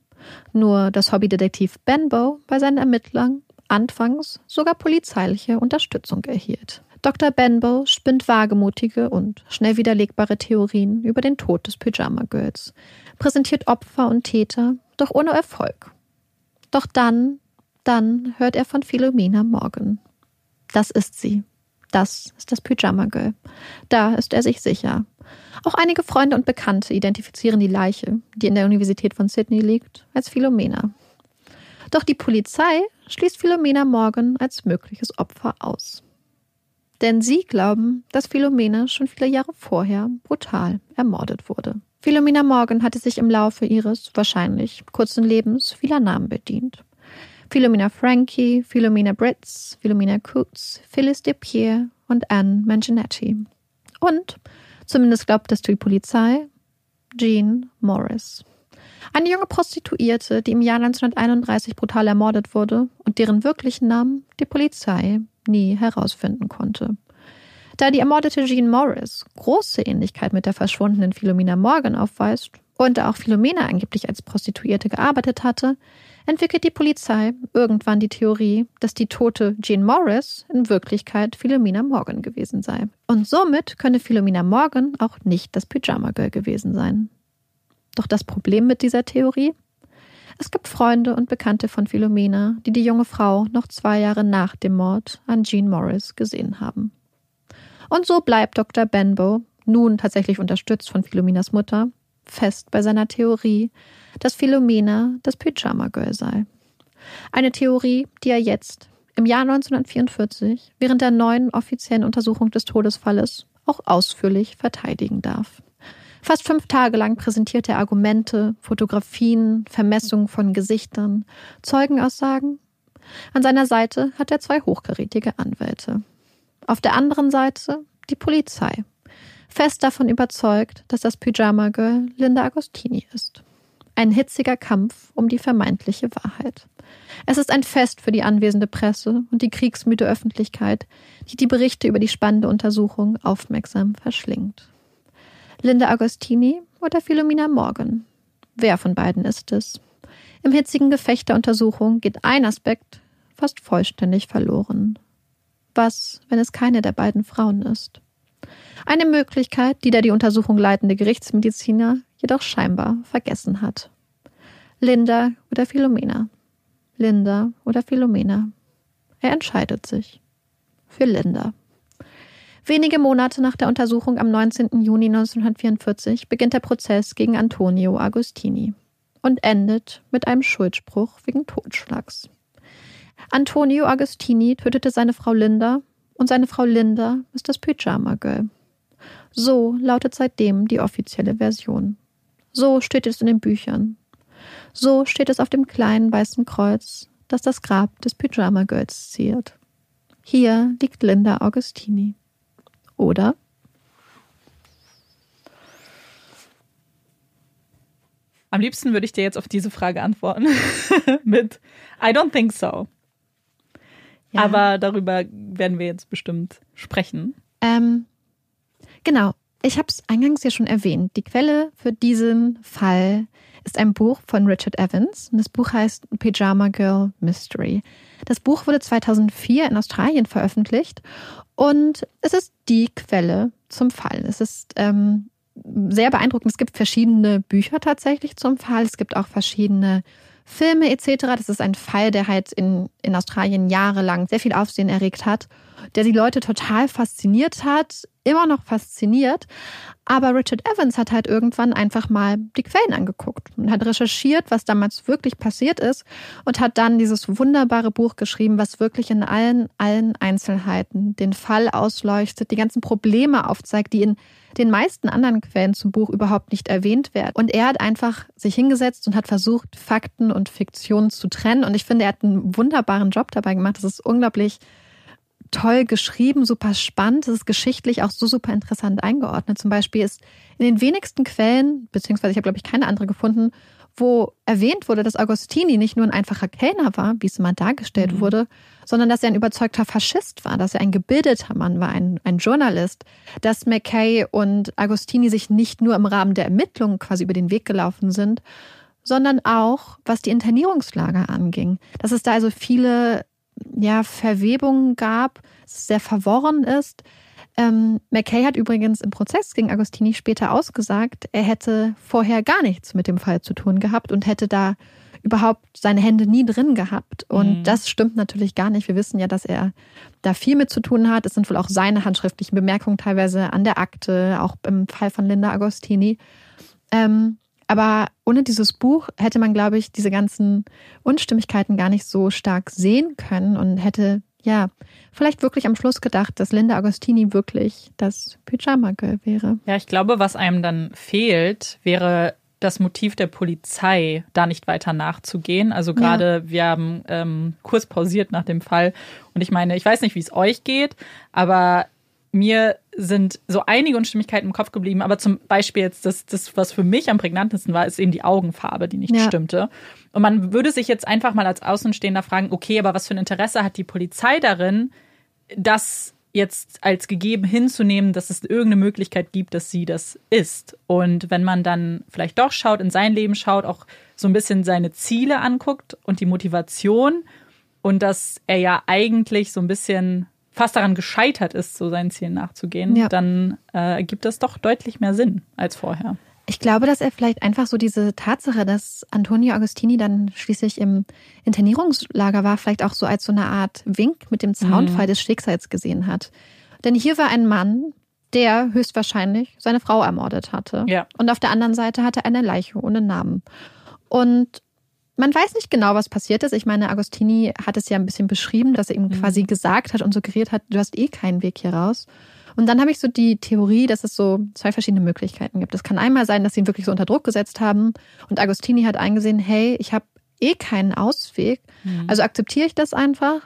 Nur, dass Hobbydetektiv Benbow bei seinen Ermittlern anfangs sogar polizeiliche Unterstützung erhielt. Dr. Benbow spinnt wagemutige und schnell widerlegbare Theorien über den Tod des Pyjama Girls, präsentiert Opfer und Täter, doch ohne Erfolg. Doch dann, dann hört er von Philomena Morgan. Das ist sie. Das ist das Pyjama Girl. Da ist er sich sicher. Auch einige Freunde und Bekannte identifizieren die Leiche, die in der Universität von Sydney liegt, als Philomena. Doch die Polizei schließt Philomena Morgan als mögliches Opfer aus. Denn sie glauben, dass Philomena schon viele Jahre vorher brutal ermordet wurde. Philomena Morgan hatte sich im Laufe ihres wahrscheinlich kurzen Lebens vieler Namen bedient. Philomena Frankie, Philomena Britz, Philomena Coots, Phyllis de Pierre und Anne Manginetti. Und, zumindest glaubt es die Polizei, Jean Morris. Eine junge Prostituierte, die im Jahr 1931 brutal ermordet wurde und deren wirklichen Namen die Polizei nie herausfinden konnte. Da die ermordete Jean Morris große Ähnlichkeit mit der verschwundenen Philomena Morgan aufweist und da auch Philomena angeblich als Prostituierte gearbeitet hatte, entwickelt die Polizei irgendwann die Theorie, dass die tote Jean Morris in Wirklichkeit Philomena Morgan gewesen sei. Und somit könne Philomena Morgan auch nicht das Pyjama Girl gewesen sein. Doch das Problem mit dieser Theorie? Es gibt Freunde und Bekannte von Philomena, die die junge Frau noch zwei Jahre nach dem Mord an Jean Morris gesehen haben. Und so bleibt Dr. Benbow, nun tatsächlich unterstützt von Philomenas Mutter, fest bei seiner Theorie, dass Philomena das Pyjama Girl sei. Eine Theorie, die er jetzt, im Jahr 1944, während der neuen offiziellen Untersuchung des Todesfalles auch ausführlich verteidigen darf. Fast fünf Tage lang präsentiert er Argumente, Fotografien, Vermessungen von Gesichtern, Zeugenaussagen. An seiner Seite hat er zwei hochkarätige Anwälte. Auf der anderen Seite die Polizei, fest davon überzeugt, dass das Pyjama Girl Linda Agostini ist. Ein hitziger Kampf um die vermeintliche Wahrheit. Es ist ein Fest für die anwesende Presse und die kriegsmüde Öffentlichkeit, die die Berichte über die spannende Untersuchung aufmerksam verschlingt. Linda Agostini oder Philomena Morgan? Wer von beiden ist es? Im hitzigen Gefecht der Untersuchung geht ein Aspekt fast vollständig verloren. Was, wenn es keine der beiden Frauen ist? Eine Möglichkeit, die der die Untersuchung leitende Gerichtsmediziner jedoch scheinbar vergessen hat. Linda oder Philomena? Linda oder Philomena? Er entscheidet sich. Für Linda. Wenige Monate nach der Untersuchung am 19. Juni 1944 beginnt der Prozess gegen Antonio Agostini und endet mit einem Schuldspruch wegen Totschlags. Antonio Agostini tötete seine Frau Linda und seine Frau Linda ist das Pyjama Girl. So lautet seitdem die offizielle Version. So steht es in den Büchern. So steht es auf dem kleinen weißen Kreuz, das das Grab des Pyjama Girls ziert. Hier liegt Linda Augustini oder? Am liebsten würde ich dir jetzt auf diese Frage antworten mit I don't think so. Ja. Aber darüber werden wir jetzt bestimmt sprechen. Ähm, genau. Ich habe es eingangs ja schon erwähnt. Die Quelle für diesen Fall ist ein Buch von Richard Evans. Und das Buch heißt Pyjama Girl Mystery. Das Buch wurde 2004 in Australien veröffentlicht und es ist die Quelle zum Fall. Es ist ähm, sehr beeindruckend. Es gibt verschiedene Bücher tatsächlich zum Fall. Es gibt auch verschiedene Filme etc. Das ist ein Fall, der halt in, in Australien jahrelang sehr viel Aufsehen erregt hat, der die Leute total fasziniert hat, immer noch fasziniert. Aber Richard Evans hat halt irgendwann einfach mal die Quellen angeguckt und hat recherchiert, was damals wirklich passiert ist und hat dann dieses wunderbare Buch geschrieben, was wirklich in allen, allen Einzelheiten den Fall ausleuchtet, die ganzen Probleme aufzeigt, die in den meisten anderen Quellen zum Buch überhaupt nicht erwähnt werden. Und er hat einfach sich hingesetzt und hat versucht, Fakten und Fiktion zu trennen. Und ich finde, er hat einen wunderbaren Job dabei gemacht. Das ist unglaublich toll geschrieben, super spannend. Es ist geschichtlich auch so super interessant eingeordnet. Zum Beispiel ist in den wenigsten Quellen, beziehungsweise ich habe, glaube ich, keine andere gefunden, wo erwähnt wurde, dass Agostini nicht nur ein einfacher Kellner war, wie es immer dargestellt mhm. wurde, sondern dass er ein überzeugter Faschist war, dass er ein gebildeter Mann war, ein, ein Journalist, dass McKay und Agostini sich nicht nur im Rahmen der Ermittlungen quasi über den Weg gelaufen sind, sondern auch, was die Internierungslager anging. Dass es da also viele ja, Verwebungen gab, es sehr verworren ist. Ähm, McKay hat übrigens im Prozess gegen Agostini später ausgesagt, er hätte vorher gar nichts mit dem Fall zu tun gehabt und hätte da überhaupt seine Hände nie drin gehabt. Und mhm. das stimmt natürlich gar nicht. Wir wissen ja, dass er da viel mit zu tun hat. Es sind wohl auch seine handschriftlichen Bemerkungen teilweise an der Akte, auch im Fall von Linda Agostini. Ähm, aber ohne dieses Buch hätte man, glaube ich, diese ganzen Unstimmigkeiten gar nicht so stark sehen können und hätte, ja, vielleicht wirklich am Schluss gedacht, dass Linda Agostini wirklich das Pyjama Girl wäre. Ja, ich glaube, was einem dann fehlt, wäre das Motiv der Polizei, da nicht weiter nachzugehen. Also gerade, ja. wir haben ähm, kurz pausiert nach dem Fall. Und ich meine, ich weiß nicht, wie es euch geht, aber mir sind so einige Unstimmigkeiten im Kopf geblieben, aber zum Beispiel jetzt das, das, was für mich am prägnantesten war, ist eben die Augenfarbe, die nicht ja. stimmte. Und man würde sich jetzt einfach mal als Außenstehender fragen, okay, aber was für ein Interesse hat die Polizei darin, das jetzt als gegeben hinzunehmen, dass es irgendeine Möglichkeit gibt, dass sie das ist. Und wenn man dann vielleicht doch schaut, in sein Leben schaut, auch so ein bisschen seine Ziele anguckt und die Motivation und dass er ja eigentlich so ein bisschen fast daran gescheitert ist, so seinen Zielen nachzugehen, ja. dann äh, ergibt das doch deutlich mehr Sinn als vorher. Ich glaube, dass er vielleicht einfach so diese Tatsache, dass Antonio Agostini dann schließlich im Internierungslager war, vielleicht auch so als so eine Art Wink mit dem Zaunfall mhm. des Schicksals gesehen hat. Denn hier war ein Mann, der höchstwahrscheinlich seine Frau ermordet hatte. Ja. Und auf der anderen Seite hatte er eine Leiche ohne Namen. Und man weiß nicht genau, was passiert ist. Ich meine, Agostini hat es ja ein bisschen beschrieben, dass er ihm mhm. quasi gesagt hat und suggeriert hat, du hast eh keinen Weg hier raus. Und dann habe ich so die Theorie, dass es so zwei verschiedene Möglichkeiten gibt. Es kann einmal sein, dass sie ihn wirklich so unter Druck gesetzt haben und Agostini hat eingesehen, hey, ich habe eh keinen Ausweg, mhm. also akzeptiere ich das einfach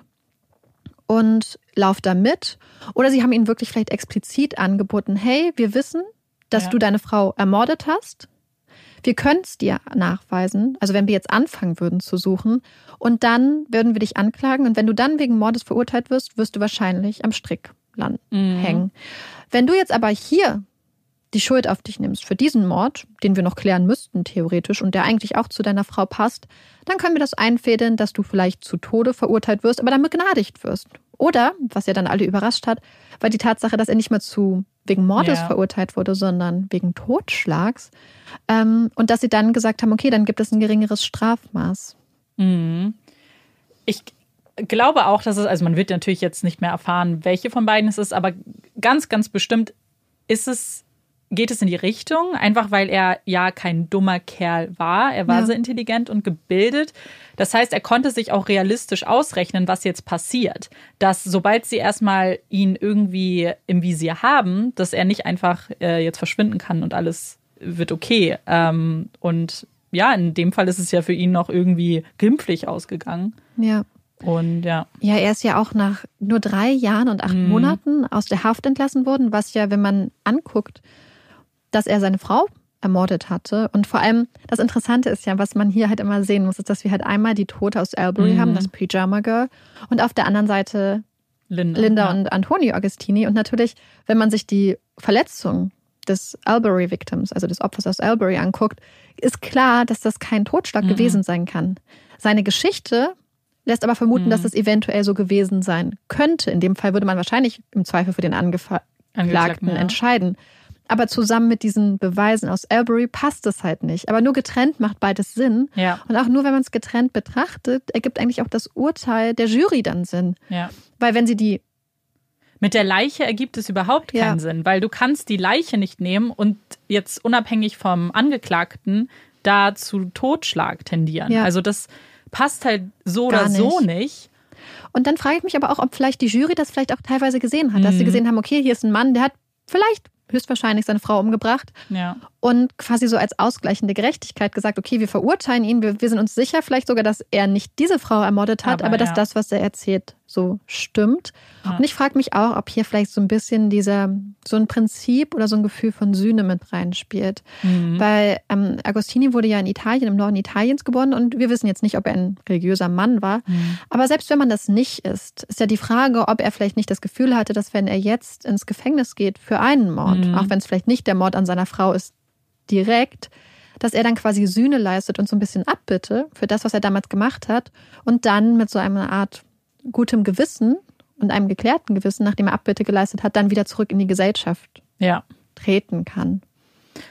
und lauf da mit. Oder sie haben ihn wirklich vielleicht explizit angeboten, hey, wir wissen, dass ja. du deine Frau ermordet hast wir können es dir nachweisen, also wenn wir jetzt anfangen würden zu suchen, und dann würden wir dich anklagen. Und wenn du dann wegen Mordes verurteilt wirst, wirst du wahrscheinlich am Strick landen, mhm. hängen. Wenn du jetzt aber hier die Schuld auf dich nimmst für diesen Mord, den wir noch klären müssten, theoretisch, und der eigentlich auch zu deiner Frau passt, dann können wir das einfädeln, dass du vielleicht zu Tode verurteilt wirst, aber dann begnadigt wirst. Oder, was ja dann alle überrascht hat, war die Tatsache, dass er nicht mehr zu wegen Mordes ja. verurteilt wurde, sondern wegen Totschlags. Ähm, und dass sie dann gesagt haben, okay, dann gibt es ein geringeres Strafmaß. Mhm. Ich glaube auch, dass es, also man wird natürlich jetzt nicht mehr erfahren, welche von beiden es ist, aber ganz, ganz bestimmt ist es geht es in die Richtung, einfach weil er ja kein dummer Kerl war. Er war ja. sehr intelligent und gebildet. Das heißt, er konnte sich auch realistisch ausrechnen, was jetzt passiert. Dass sobald sie erstmal ihn irgendwie im Visier haben, dass er nicht einfach äh, jetzt verschwinden kann und alles wird okay. Ähm, und ja, in dem Fall ist es ja für ihn noch irgendwie glimpflich ausgegangen. Ja. Und ja. Ja, er ist ja auch nach nur drei Jahren und acht mhm. Monaten aus der Haft entlassen worden, was ja, wenn man anguckt, dass er seine Frau ermordet hatte. Und vor allem, das Interessante ist ja, was man hier halt immer sehen muss, ist, dass wir halt einmal die Tote aus Albury mhm. haben, das Pyjama Girl, und auf der anderen Seite Linda, Linda ja. und Antonio Agostini. Und natürlich, wenn man sich die Verletzung des Albury Victims, also des Opfers aus Albury anguckt, ist klar, dass das kein Totschlag mhm. gewesen sein kann. Seine Geschichte lässt aber vermuten, mhm. dass es eventuell so gewesen sein könnte. In dem Fall würde man wahrscheinlich im Zweifel für den Angeklagten ja. entscheiden. Aber zusammen mit diesen Beweisen aus Albury passt es halt nicht. Aber nur getrennt macht beides Sinn. Ja. Und auch nur, wenn man es getrennt betrachtet, ergibt eigentlich auch das Urteil der Jury dann Sinn. Ja. Weil wenn sie die mit der Leiche ergibt es überhaupt keinen ja. Sinn, weil du kannst die Leiche nicht nehmen und jetzt unabhängig vom Angeklagten da zu Totschlag tendieren. Ja. Also das passt halt so Gar oder nicht. so nicht. Und dann frage ich mich aber auch, ob vielleicht die Jury das vielleicht auch teilweise gesehen hat, mhm. dass sie mhm. gesehen haben, okay, hier ist ein Mann, der hat vielleicht höchstwahrscheinlich seine Frau umgebracht. Ja. Und quasi so als ausgleichende Gerechtigkeit gesagt, okay, wir verurteilen ihn, wir, wir sind uns sicher vielleicht sogar, dass er nicht diese Frau ermordet hat, aber, aber dass ja. das, was er erzählt, so stimmt. Ja. Und ich frage mich auch, ob hier vielleicht so ein bisschen dieser, so ein Prinzip oder so ein Gefühl von Sühne mit reinspielt. Mhm. Weil ähm, Agostini wurde ja in Italien, im Norden Italiens geboren und wir wissen jetzt nicht, ob er ein religiöser Mann war. Mhm. Aber selbst wenn man das nicht ist, ist ja die Frage, ob er vielleicht nicht das Gefühl hatte, dass wenn er jetzt ins Gefängnis geht für einen Mord, mhm. auch wenn es vielleicht nicht der Mord an seiner Frau ist, direkt, dass er dann quasi Sühne leistet und so ein bisschen Abbitte für das, was er damals gemacht hat und dann mit so einer Art gutem Gewissen und einem geklärten Gewissen, nachdem er Abbitte geleistet hat, dann wieder zurück in die Gesellschaft ja. treten kann.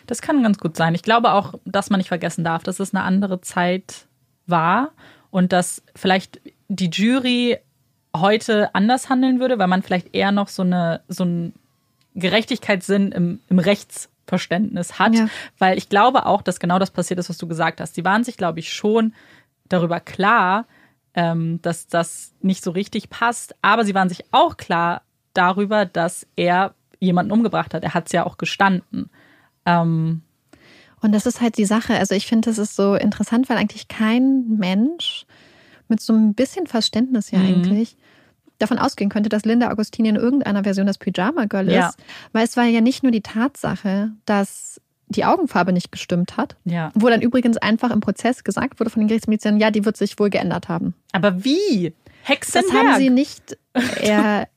Das kann ganz gut sein. Ich glaube auch, dass man nicht vergessen darf, dass es eine andere Zeit war und dass vielleicht die Jury heute anders handeln würde, weil man vielleicht eher noch so eine so einen Gerechtigkeitssinn im, im Rechtsverständnis hat. Ja. Weil ich glaube auch, dass genau das passiert ist, was du gesagt hast. Sie waren sich, glaube ich, schon darüber klar, ähm, dass das nicht so richtig passt. Aber sie waren sich auch klar darüber, dass er jemanden umgebracht hat. Er hat es ja auch gestanden. Ähm, und das ist halt die Sache. Also ich finde, das ist so interessant, weil eigentlich kein Mensch mit so ein bisschen Verständnis ja mhm. eigentlich davon ausgehen könnte, dass Linda Augustini in irgendeiner Version das Pyjama Girl ist. Ja. Weil es war ja nicht nur die Tatsache, dass die Augenfarbe nicht gestimmt hat. Ja. Wo dann übrigens einfach im Prozess gesagt wurde von den Gerichtsmedizinern, ja, die wird sich wohl geändert haben. Aber wie? Hexenwerk? Das haben sie nicht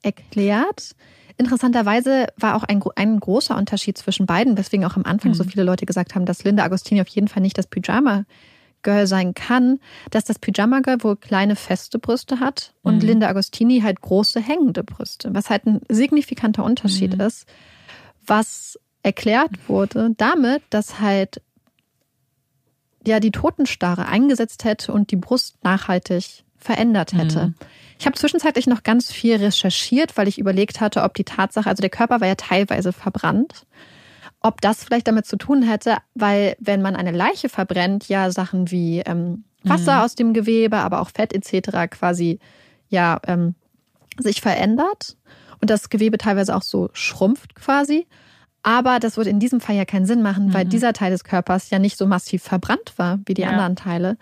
erklärt. Interessanterweise war auch ein, ein großer Unterschied zwischen beiden, weswegen auch am Anfang mhm. so viele Leute gesagt haben, dass Linda Agostini auf jeden Fall nicht das Pyjama Girl sein kann, dass das Pyjama Girl wohl kleine feste Brüste hat und mhm. Linda Agostini halt große hängende Brüste, was halt ein signifikanter Unterschied mhm. ist, was erklärt wurde damit, dass halt ja die Totenstarre eingesetzt hätte und die Brust nachhaltig verändert hätte. Mhm. Ich habe zwischenzeitlich noch ganz viel recherchiert, weil ich überlegt hatte, ob die Tatsache, also der Körper war ja teilweise verbrannt, ob das vielleicht damit zu tun hätte, weil wenn man eine Leiche verbrennt, ja Sachen wie ähm, Wasser mhm. aus dem Gewebe, aber auch Fett etc. quasi ja ähm, sich verändert und das Gewebe teilweise auch so schrumpft quasi. Aber das würde in diesem Fall ja keinen Sinn machen, weil mhm. dieser Teil des Körpers ja nicht so massiv verbrannt war wie die ja. anderen Teile.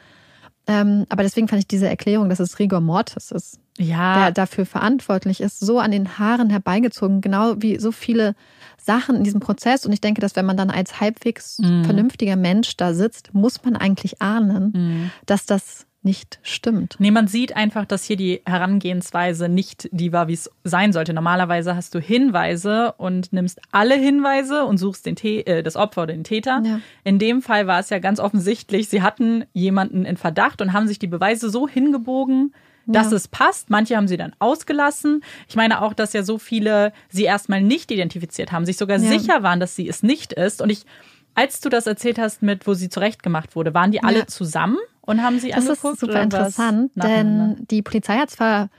Ähm, aber deswegen fand ich diese Erklärung, dass es Rigor Mortis ist, ja. der dafür verantwortlich ist, so an den Haaren herbeigezogen, genau wie so viele Sachen in diesem Prozess. Und ich denke, dass wenn man dann als halbwegs mhm. vernünftiger Mensch da sitzt, muss man eigentlich ahnen, mhm. dass das nicht stimmt. Nee, man sieht einfach, dass hier die Herangehensweise nicht die war, wie es sein sollte. Normalerweise hast du Hinweise und nimmst alle Hinweise und suchst den äh, das Opfer oder den Täter. Ja. In dem Fall war es ja ganz offensichtlich, sie hatten jemanden in Verdacht und haben sich die Beweise so hingebogen, dass ja. es passt. Manche haben sie dann ausgelassen. Ich meine auch, dass ja so viele sie erstmal nicht identifiziert haben, sich sogar ja. sicher waren, dass sie es nicht ist. Und ich, als du das erzählt hast mit, wo sie zurechtgemacht wurde, waren die alle zusammen? Und haben sie das angeguckt? Das ist super interessant, denn die Polizei hat zwar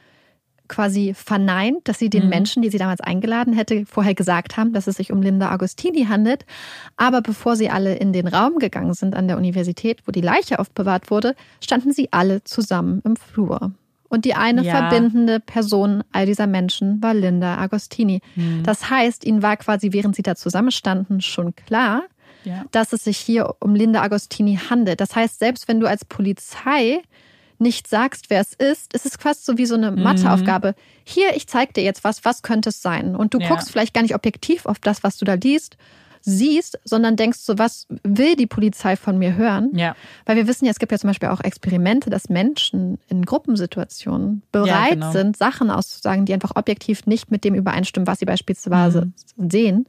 quasi verneint, dass sie den mhm. Menschen, die sie damals eingeladen hätte, vorher gesagt haben, dass es sich um Linda Agostini handelt. Aber bevor sie alle in den Raum gegangen sind an der Universität, wo die Leiche aufbewahrt wurde, standen sie alle zusammen im Flur. Und die eine ja. verbindende Person all dieser Menschen war Linda Agostini. Mhm. Das heißt, ihnen war quasi, während sie da zusammenstanden, schon klar, ja. dass es sich hier um Linda Agostini handelt. Das heißt, selbst wenn du als Polizei nicht sagst, wer es ist, ist es fast so wie so eine mhm. Matheaufgabe. Hier, ich zeig dir jetzt was, was könnte es sein? Und du ja. guckst vielleicht gar nicht objektiv auf das, was du da liest, siehst, sondern denkst so, was will die Polizei von mir hören? Ja. Weil wir wissen ja, es gibt ja zum Beispiel auch Experimente, dass Menschen in Gruppensituationen bereit ja, genau. sind, Sachen auszusagen, die einfach objektiv nicht mit dem übereinstimmen, was sie beispielsweise mhm. sehen.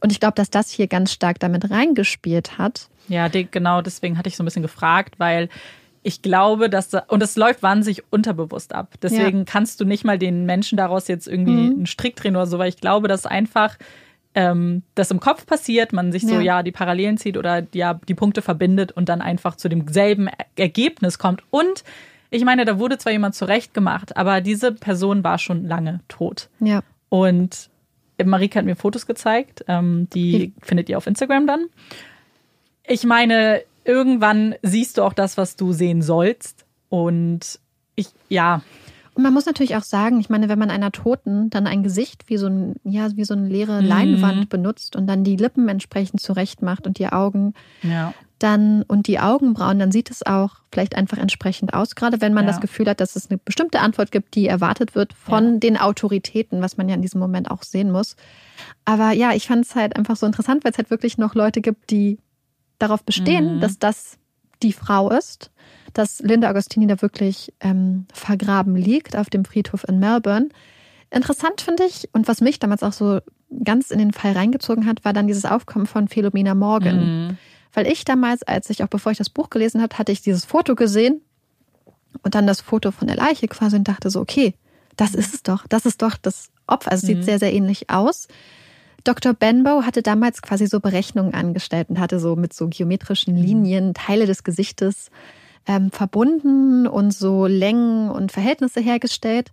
Und ich glaube, dass das hier ganz stark damit reingespielt hat. Ja, genau deswegen hatte ich so ein bisschen gefragt, weil ich glaube, dass da, und es läuft wahnsinnig unterbewusst ab. Deswegen ja. kannst du nicht mal den Menschen daraus jetzt irgendwie mhm. einen Strick drehen oder so, weil ich glaube, dass einfach ähm, das im Kopf passiert, man sich so ja. ja die Parallelen zieht oder ja die Punkte verbindet und dann einfach zu demselben Ergebnis kommt. Und ich meine, da wurde zwar jemand zurechtgemacht, aber diese Person war schon lange tot. Ja. Und Marike hat mir Fotos gezeigt, ähm, die findet ihr auf Instagram dann. Ich meine, irgendwann siehst du auch das, was du sehen sollst. Und ich, ja. Und man muss natürlich auch sagen, ich meine, wenn man einer Toten dann ein Gesicht wie so, ein, ja, wie so eine leere mhm. Leinwand benutzt und dann die Lippen entsprechend zurecht macht und die Augen, ja. Dann und die Augenbrauen, dann sieht es auch vielleicht einfach entsprechend aus. Gerade wenn man ja. das Gefühl hat, dass es eine bestimmte Antwort gibt, die erwartet wird von ja. den Autoritäten, was man ja in diesem Moment auch sehen muss. Aber ja, ich fand es halt einfach so interessant, weil es halt wirklich noch Leute gibt, die darauf bestehen, mhm. dass das die Frau ist, dass Linda Agostini da wirklich ähm, vergraben liegt auf dem Friedhof in Melbourne. Interessant finde ich und was mich damals auch so ganz in den Fall reingezogen hat, war dann dieses Aufkommen von Philomena Morgan. Mhm. Weil ich damals, als ich auch bevor ich das Buch gelesen habe, hatte ich dieses Foto gesehen und dann das Foto von der Leiche quasi und dachte so, okay, das ist es doch, das ist doch das Opfer. Also es sieht mhm. sehr, sehr ähnlich aus. Dr. Benbow hatte damals quasi so Berechnungen angestellt und hatte so mit so geometrischen mhm. Linien Teile des Gesichtes ähm, verbunden und so Längen und Verhältnisse hergestellt.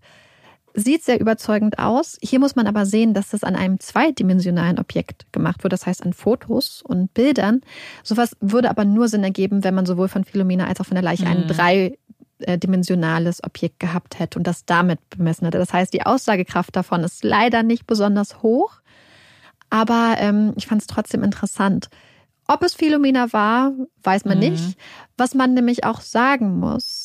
Sieht sehr überzeugend aus. Hier muss man aber sehen, dass das an einem zweidimensionalen Objekt gemacht wurde, das heißt an Fotos und Bildern. Sowas würde aber nur Sinn ergeben, wenn man sowohl von Philomena als auch von der Leiche mhm. ein dreidimensionales Objekt gehabt hätte und das damit bemessen hätte. Das heißt, die Aussagekraft davon ist leider nicht besonders hoch. Aber ähm, ich fand es trotzdem interessant. Ob es Philomena war, weiß man mhm. nicht. Was man nämlich auch sagen muss,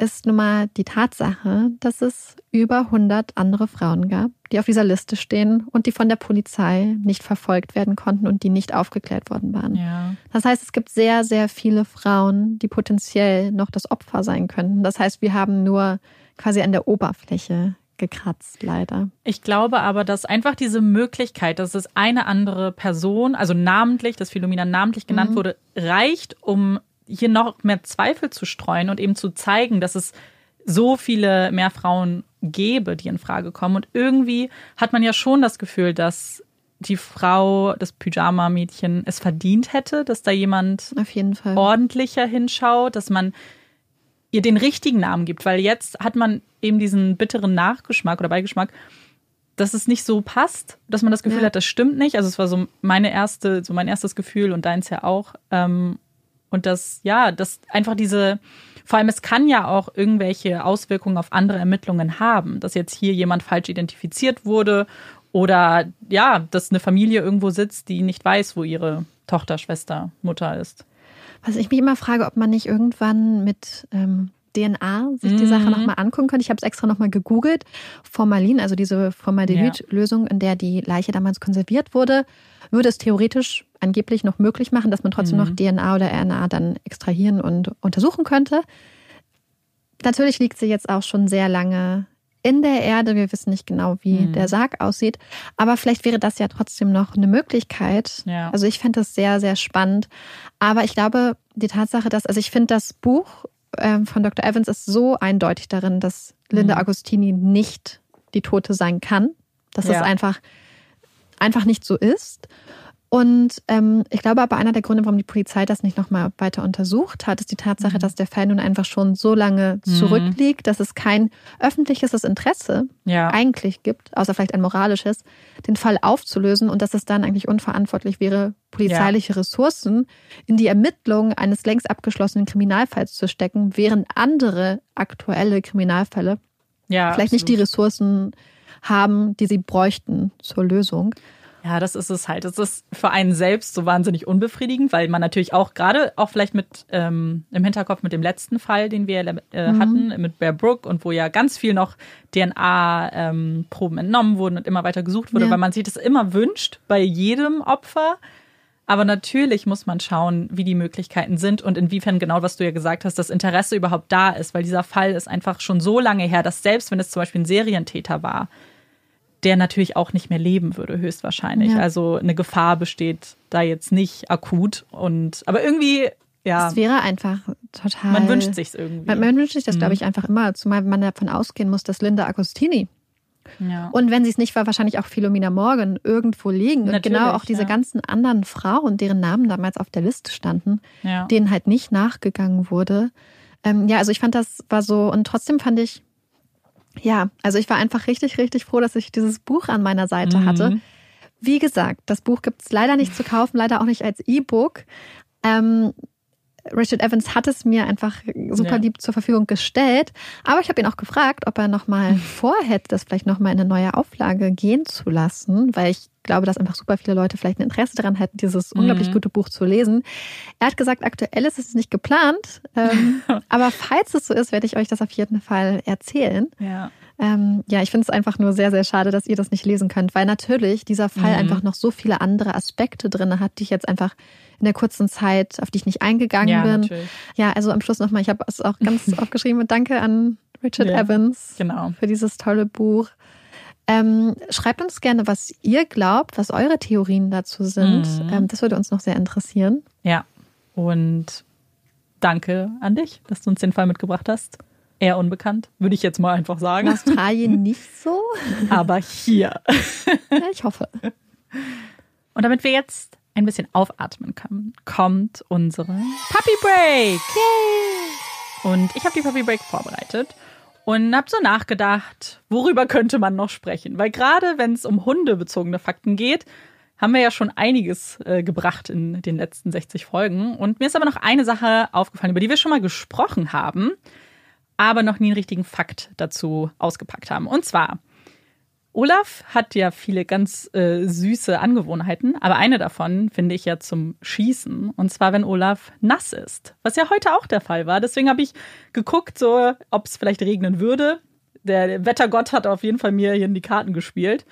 ist nun mal die Tatsache, dass es über 100 andere Frauen gab, die auf dieser Liste stehen und die von der Polizei nicht verfolgt werden konnten und die nicht aufgeklärt worden waren. Ja. Das heißt, es gibt sehr, sehr viele Frauen, die potenziell noch das Opfer sein könnten. Das heißt, wir haben nur quasi an der Oberfläche gekratzt, leider. Ich glaube aber, dass einfach diese Möglichkeit, dass es eine andere Person, also namentlich, dass Philomena namentlich genannt mhm. wurde, reicht, um hier noch mehr Zweifel zu streuen und eben zu zeigen, dass es so viele mehr Frauen gäbe, die in Frage kommen. Und irgendwie hat man ja schon das Gefühl, dass die Frau, das Pyjama-Mädchen, es verdient hätte, dass da jemand ordentlicher hinschaut, dass man ihr den richtigen Namen gibt, weil jetzt hat man eben diesen bitteren Nachgeschmack oder Beigeschmack, dass es nicht so passt, dass man das Gefühl ja. hat, das stimmt nicht. Also es war so meine erste, so mein erstes Gefühl und deins ja auch. Ähm, und das, ja, das einfach diese, vor allem es kann ja auch irgendwelche Auswirkungen auf andere Ermittlungen haben, dass jetzt hier jemand falsch identifiziert wurde oder ja, dass eine Familie irgendwo sitzt, die nicht weiß, wo ihre Tochter, Schwester, Mutter ist. Was ich mich immer frage, ob man nicht irgendwann mit ähm, DNA sich die mhm. Sache nochmal angucken könnte. Ich habe es extra nochmal gegoogelt. Formalin, also diese Formaldehyd-Lösung, in der die Leiche damals konserviert wurde, würde es theoretisch angeblich noch möglich machen, dass man trotzdem mhm. noch DNA oder RNA dann extrahieren und untersuchen könnte. Natürlich liegt sie jetzt auch schon sehr lange in der Erde. Wir wissen nicht genau, wie mhm. der Sarg aussieht. Aber vielleicht wäre das ja trotzdem noch eine Möglichkeit. Ja. Also ich fände das sehr, sehr spannend. Aber ich glaube, die Tatsache, dass, also ich finde das Buch äh, von Dr. Evans ist so eindeutig darin, dass Linda mhm. Agostini nicht die Tote sein kann. Dass ja. das einfach, einfach nicht so ist. Und ähm, ich glaube aber, einer der Gründe, warum die Polizei das nicht nochmal weiter untersucht hat, ist die Tatsache, mhm. dass der Fall nun einfach schon so lange mhm. zurückliegt, dass es kein öffentliches Interesse ja. eigentlich gibt, außer vielleicht ein moralisches, den Fall aufzulösen und dass es dann eigentlich unverantwortlich wäre, polizeiliche ja. Ressourcen in die Ermittlung eines längst abgeschlossenen Kriminalfalls zu stecken, während andere aktuelle Kriminalfälle ja, vielleicht absolut. nicht die Ressourcen haben, die sie bräuchten zur Lösung. Ja, das ist es halt. Es ist für einen selbst so wahnsinnig unbefriedigend, weil man natürlich auch gerade auch vielleicht mit ähm, im Hinterkopf mit dem letzten Fall, den wir äh, mhm. hatten, mit Bear Brook und wo ja ganz viel noch DNA-Proben ähm, entnommen wurden und immer weiter gesucht wurde, ja. weil man sich das immer wünscht bei jedem Opfer. Aber natürlich muss man schauen, wie die Möglichkeiten sind und inwiefern genau, was du ja gesagt hast, das Interesse überhaupt da ist, weil dieser Fall ist einfach schon so lange her, dass selbst wenn es zum Beispiel ein Serientäter war, der natürlich auch nicht mehr leben würde, höchstwahrscheinlich. Ja. Also eine Gefahr besteht da jetzt nicht akut. Und aber irgendwie, ja, Es wäre einfach total. man wünscht sich's irgendwie. Man, man wünscht sich das, Mhm. glaube ich, einfach immer, zumal man davon ausgehen muss, dass Linda Agostini ja. und wenn sie es nicht war, wahrscheinlich auch Philomena Morgan irgendwo liegen. Und genau auch diese ja. ganzen anderen Frauen, deren Namen damals auf der Liste standen, ja. denen halt nicht nachgegangen wurde. Ähm, ja, also ich fand, das war so, und trotzdem fand ich, ja, also ich war einfach richtig, richtig froh, dass ich dieses Buch an meiner Seite Mhm. hatte. Wie gesagt, das Buch gibt es leider nicht zu kaufen, leider auch nicht als E-Book. Ähm, Richard Evans hat es mir einfach super Ja. lieb zur Verfügung gestellt. Aber ich habe ihn auch gefragt, ob er nochmal vorhätte, das vielleicht nochmal in eine neue Auflage gehen zu lassen, weil ich glaube, dass einfach super viele Leute vielleicht ein Interesse daran hätten, dieses unglaublich Mhm. gute Buch zu lesen. Er hat gesagt, aktuell ist es nicht geplant. Ähm, aber falls es so ist, werde ich euch das auf jeden Fall erzählen. ja. Ähm, ja, ich finde es einfach nur sehr, sehr schade, dass ihr das nicht lesen könnt, weil natürlich dieser Fall Mhm. einfach noch so viele andere Aspekte drin hat, die ich jetzt einfach in der kurzen Zeit, auf die ich nicht eingegangen ja, bin. natürlich. Ja, also am Schluss nochmal, ich habe es auch ganz aufgeschrieben und danke an Richard Ja, Evans Genau. für dieses tolle Buch. Ähm, schreibt uns gerne, was ihr glaubt, was eure Theorien dazu sind. Mhm. Ähm, das würde uns noch sehr interessieren. Ja. Und danke an dich, dass du uns den Fall mitgebracht hast. Eher unbekannt, würde ich jetzt mal einfach In sagen. Australien nicht so. Aber hier. Ja, ich hoffe. Und damit wir jetzt ein bisschen aufatmen können, kommt unsere Puppy Break. Und ich habe die Puppy Break vorbereitet und habe so nachgedacht, worüber könnte man noch sprechen? Weil gerade wenn es um hundebezogene Fakten geht, haben wir ja schon einiges äh, gebracht in den letzten 60 Folgen. Und mir ist aber noch eine Sache aufgefallen, über die wir schon mal gesprochen haben, aber noch nie einen richtigen Fakt dazu ausgepackt haben. Und zwar, Olaf hat ja viele ganz äh, süße Angewohnheiten, aber eine davon finde ich ja zum Schießen. Und zwar, wenn Olaf nass ist, was ja heute auch der Fall war. Deswegen habe ich geguckt, so, ob es vielleicht regnen würde. Der Wettergott hat auf jeden Fall mir hier in die Karten gespielt.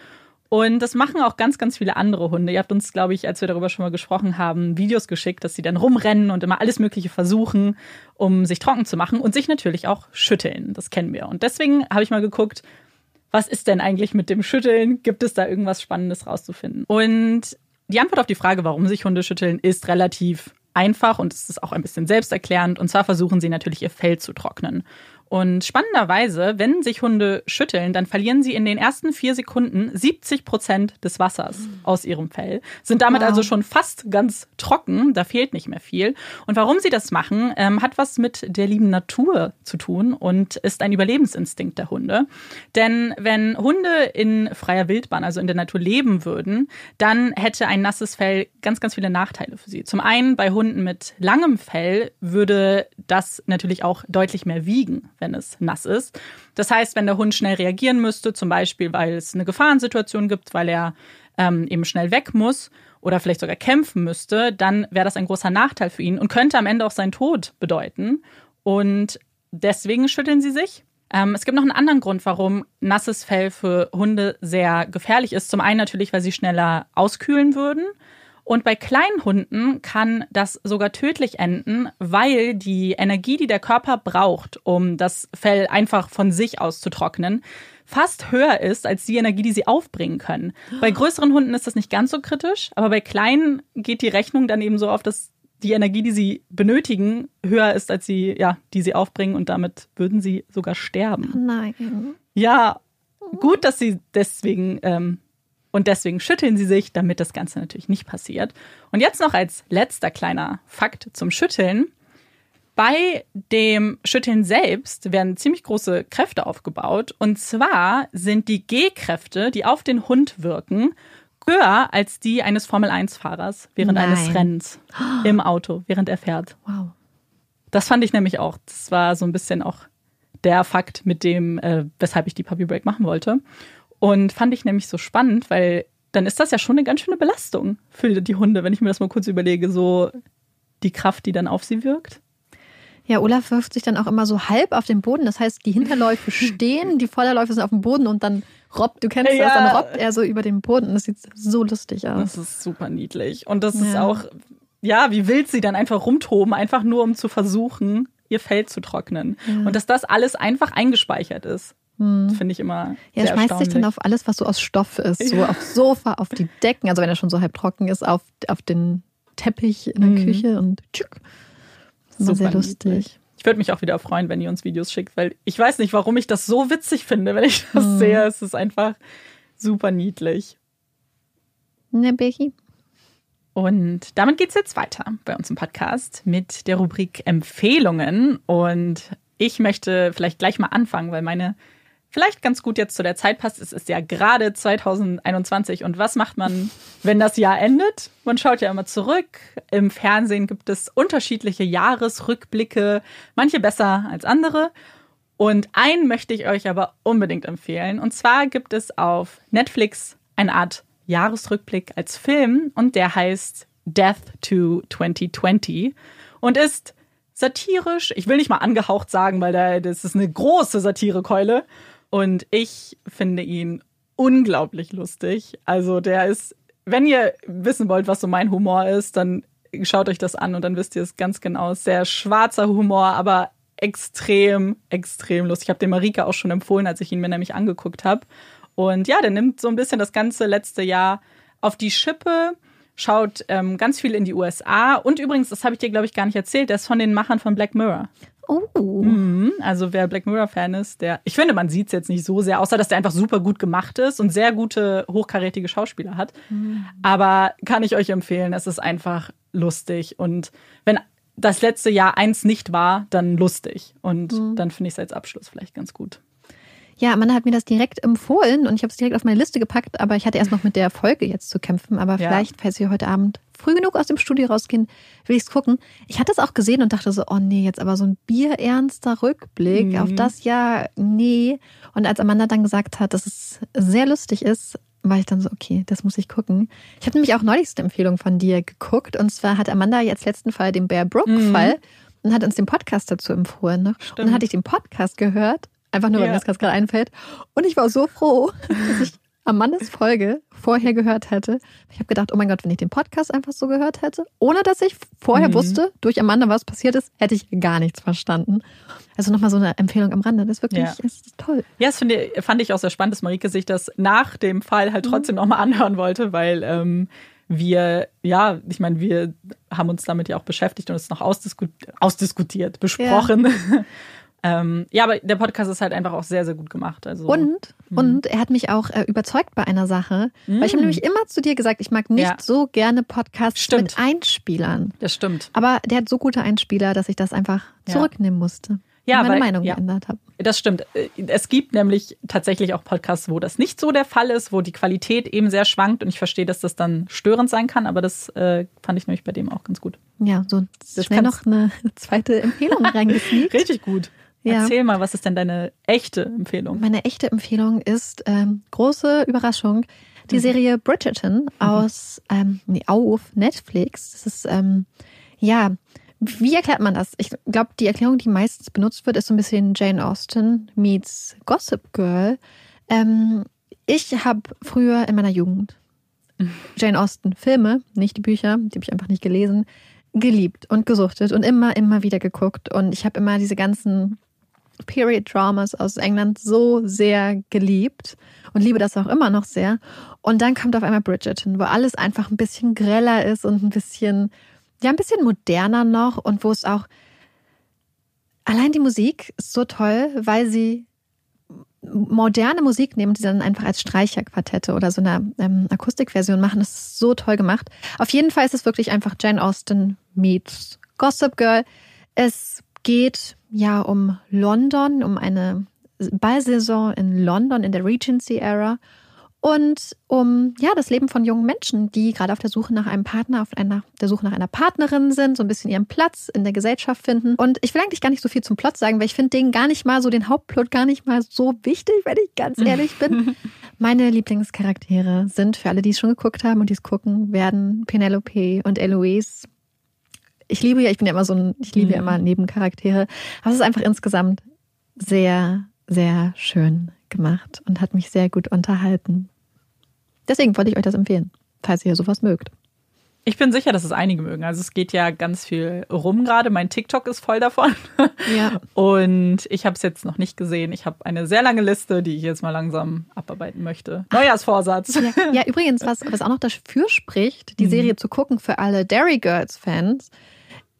Und das machen auch ganz, ganz viele andere Hunde. Ihr habt uns, glaube ich, als wir darüber schon mal gesprochen haben, Videos geschickt, dass sie dann rumrennen und immer alles Mögliche versuchen, um sich trocken zu machen und sich natürlich auch schütteln. Das kennen wir. Und deswegen habe ich mal geguckt, was ist denn eigentlich mit dem Schütteln? Gibt es da irgendwas Spannendes rauszufinden? Und die Antwort auf die Frage, warum sich Hunde schütteln, ist relativ einfach und es ist auch ein bisschen selbsterklärend. Und zwar versuchen sie natürlich ihr Fell zu trocknen. Und spannenderweise, wenn sich Hunde schütteln, dann verlieren sie in den ersten vier Sekunden 70 Prozent des Wassers aus ihrem Fell, sind damit Wow. also schon fast ganz trocken, da fehlt nicht mehr viel. Und warum sie das machen, ähm, hat was mit der lieben Natur zu tun und ist ein Überlebensinstinkt der Hunde. Denn wenn Hunde in freier Wildbahn, also in der Natur leben würden, dann hätte ein nasses Fell ganz, ganz viele Nachteile für sie. Zum einen bei Hunden mit langem Fell würde das natürlich auch deutlich mehr wiegen, wenn es nass ist. Das heißt, wenn der Hund schnell reagieren müsste, zum Beispiel, weil es eine Gefahrensituation gibt, weil er ähm, eben schnell weg muss oder vielleicht sogar kämpfen müsste, dann wäre das ein großer Nachteil für ihn und könnte am Ende auch seinen Tod bedeuten. Und deswegen schütteln sie sich. Ähm, es gibt noch einen anderen Grund, warum nasses Fell für Hunde sehr gefährlich ist. Zum einen natürlich, weil sie schneller auskühlen würden. Und bei kleinen Hunden kann das sogar tödlich enden, weil die Energie, die der Körper braucht, um das Fell einfach von sich aus zu trocknen, fast höher ist als die Energie, die sie aufbringen können. Bei größeren Hunden ist das nicht ganz so kritisch, aber bei kleinen geht die Rechnung dann eben so auf, dass die Energie, die sie benötigen, höher ist als die, ja, die sie aufbringen und damit würden sie sogar sterben. Nein. Ja, gut, dass sie deswegen ähm, und deswegen schütteln sie sich, damit das Ganze natürlich nicht passiert. Und jetzt noch als letzter kleiner Fakt zum Schütteln. Bei dem Schütteln selbst werden ziemlich große Kräfte aufgebaut. Und zwar sind die G-Kräfte, die auf den Hund wirken, höher als die eines Formel-1-Fahrers während Nein. eines Rennens im Auto, während er fährt. Wow. Das fand ich nämlich auch. Das war so ein bisschen auch der Fakt, mit dem, äh, weshalb ich die Puppy Break machen wollte. Und fand ich nämlich so spannend, weil dann ist das ja schon eine ganz schöne Belastung für die Hunde, wenn ich mir das mal kurz überlege, so die Kraft, die dann auf sie wirkt. Ja, Olaf wirft sich dann auch immer so halb auf den Boden. Das heißt, die Hinterläufe stehen, die Vorderläufe sind auf dem Boden und dann robbt, du kennst das, Ja. dann robbt er so über den Boden. Das sieht so lustig aus. Das ist super niedlich. Und das ist Ja. auch, ja, wie wild sie dann einfach rumtoben, einfach nur um zu versuchen, ihr Fell zu trocknen. Und dass das alles einfach eingespeichert ist. Finde ich immer Ja, er sehr schmeißt sich dann auf alles, was so aus Stoff ist. So aufs Sofa, auf die Decken, also wenn er schon so halb trocken ist, auf, auf den Teppich in der Mhm. Küche und tschück. Immer sehr Super lustig. niedlich. Ich würde mich auch wieder freuen, wenn ihr uns Videos schickt, weil ich weiß nicht, warum ich das so witzig finde, wenn ich das Mhm. sehe. Es ist einfach super niedlich. Ne, Becky? Und damit geht's jetzt weiter bei uns im Podcast mit der Rubrik Empfehlungen. Und ich möchte vielleicht gleich mal anfangen, weil meine vielleicht ganz gut jetzt zu der Zeit passt. Es ist ja gerade 2021. Und was macht man, wenn das Jahr endet? Man schaut ja immer zurück. Im Fernsehen gibt es unterschiedliche Jahresrückblicke, manche besser als andere. Und einen möchte ich euch aber unbedingt empfehlen. Und zwar gibt es auf Netflix eine Art Jahresrückblick als Film und der heißt Death to 2020 und ist satirisch. Ich will nicht mal angehaucht sagen, weil da, das ist eine große Satirekeule. Und ich finde ihn unglaublich lustig. Also der ist, wenn ihr wissen wollt, was so mein Humor ist, dann schaut euch das an und dann wisst ihr es ganz genau. Sehr schwarzer Humor, aber extrem, extrem lustig. Ich habe den Marika auch schon empfohlen, als ich ihn mir nämlich angeguckt habe. Und ja, der nimmt so ein bisschen das ganze letzte Jahr auf die Schippe, schaut ähm, ganz viel in die USA. Und übrigens, das habe ich dir, glaube ich, gar nicht erzählt, der ist von den Machern von Black Mirror. Oh. Mhm. Also wer Black Mirror-Fan ist, der, ich finde, man sieht es jetzt nicht so sehr, außer dass der einfach super gut gemacht ist und sehr gute, hochkarätige Schauspieler hat. Aber kann ich euch empfehlen, es ist einfach lustig. Und wenn das letzte Jahr eins nicht war, dann lustig. Und dann finde ich es als Abschluss vielleicht ganz gut. Ja, Amanda hat mir das direkt empfohlen und ich habe es direkt auf meine Liste gepackt, aber ich hatte erst noch mit der Folge jetzt zu kämpfen. Aber Ja. vielleicht, falls wir heute Abend früh genug aus dem Studio rausgehen, will ich es gucken. Ich hatte es auch gesehen und dachte so, oh nee, jetzt aber so ein bierernster Rückblick Mhm. auf das Jahr, nee. Und als Amanda dann gesagt hat, dass es sehr lustig ist, war ich dann so, okay, das muss ich gucken. Ich habe nämlich auch neulich eine Empfehlung von dir geguckt und zwar hat Amanda jetzt letzten Fall den Bear Brook-Fall und hat uns den Podcast dazu empfohlen. Ne? Und dann hatte ich den Podcast gehört, einfach nur, weil Ja. mir das gerade einfällt. Und ich war so froh, dass ich Amandas Folge vorher gehört hätte. Ich habe gedacht, oh mein Gott, wenn ich den Podcast einfach so gehört hätte, ohne dass ich vorher Mhm. wusste, durch Amanda, was passiert ist, hätte ich gar nichts verstanden. Also nochmal so eine Empfehlung am Rande. Das ist wirklich Ja. ist toll. Ja, das finde, fand ich auch sehr spannend, dass Marike sich das nach dem Fall halt trotzdem noch nochmal anhören wollte, weil ähm, wir, ja, ich meine, wir haben uns damit ja auch beschäftigt und es noch ausdiskut ausdiskutiert, besprochen. Ja. ähm, ja, aber der Podcast ist halt einfach auch sehr, sehr gut gemacht. Also, Und, und er hat mich auch äh, überzeugt bei einer Sache. Weil ich habe nämlich immer zu dir gesagt, ich mag nicht Ja. so gerne Podcasts Stimmt. mit Einspielern. das stimmt. Aber der hat so gute Einspieler, dass ich das einfach Ja. zurücknehmen musste. Ja, meine weil- Meinung ja. geändert habe. Das stimmt. Äh, Es gibt nämlich tatsächlich auch Podcasts, wo das nicht so der Fall ist, wo die Qualität eben sehr schwankt und ich verstehe, dass das dann störend sein kann, aber das äh, fand ich nämlich bei dem auch ganz gut. Ja, so Das schnell noch eine zweite Empfehlung reingesneakt. Richtig gut. Ja. Erzähl mal, was ist denn deine echte Empfehlung? Meine echte Empfehlung ist, ähm, große Überraschung, die Mhm. Serie Bridgerton aus, ähm, nee, auf Netflix. Das ist, ähm, ja, wie erklärt man das? Ich glaube, die Erklärung, die meistens benutzt wird, ist so ein bisschen Jane Austen meets Gossip Girl. Ähm, ich habe früher in meiner Jugend Jane Austen Filme, nicht die Bücher, die habe ich einfach nicht gelesen, geliebt und gesuchtet und immer, immer wieder geguckt. Und ich habe immer diese ganzen Period Dramas aus England so sehr geliebt und liebe das auch immer noch sehr. Und dann kommt auf einmal Bridgerton, wo alles einfach ein bisschen greller ist und ein bisschen, ja, ein bisschen moderner noch und wo es auch allein die Musik ist so toll, weil sie moderne Musik nehmen, die dann einfach als Streicherquartette oder so eine ähm, Akustikversion machen. Das ist so toll gemacht. Auf jeden Fall ist es wirklich einfach Jane Austen meets Gossip Girl. Es geht ja um London, um eine Ballsaison in London in der Regency-Ära und um ja das Leben von jungen Menschen, die gerade auf der Suche nach einem Partner, auf einer der Suche nach einer Partnerin sind, so ein bisschen ihren Platz in der Gesellschaft finden. Und ich will eigentlich gar nicht so viel zum Plot sagen, weil ich finde den gar nicht mal so den Hauptplot gar nicht mal so wichtig, wenn ich ganz ehrlich bin. Meine Lieblingscharaktere sind für alle, die es schon geguckt haben und die es gucken, werden Penelope und Eloise. Ich liebe ja, ich bin ja immer so ein, ich liebe ja immer Nebencharaktere, aber es ist einfach insgesamt sehr, sehr schön gemacht und hat mich sehr gut unterhalten. Deswegen wollte ich euch das empfehlen, falls ihr sowas mögt. Ich bin sicher, dass es einige mögen. Also es geht ja ganz viel rum gerade. Mein TikTok ist voll davon. Ja. Und ich habe es jetzt noch nicht gesehen. Ich habe eine sehr lange Liste, die ich jetzt mal langsam abarbeiten möchte. Neujahrsvorsatz. Ja, ja übrigens, was, was auch noch dafür spricht, die Mhm. Serie zu gucken für alle Dairy Girls-Fans,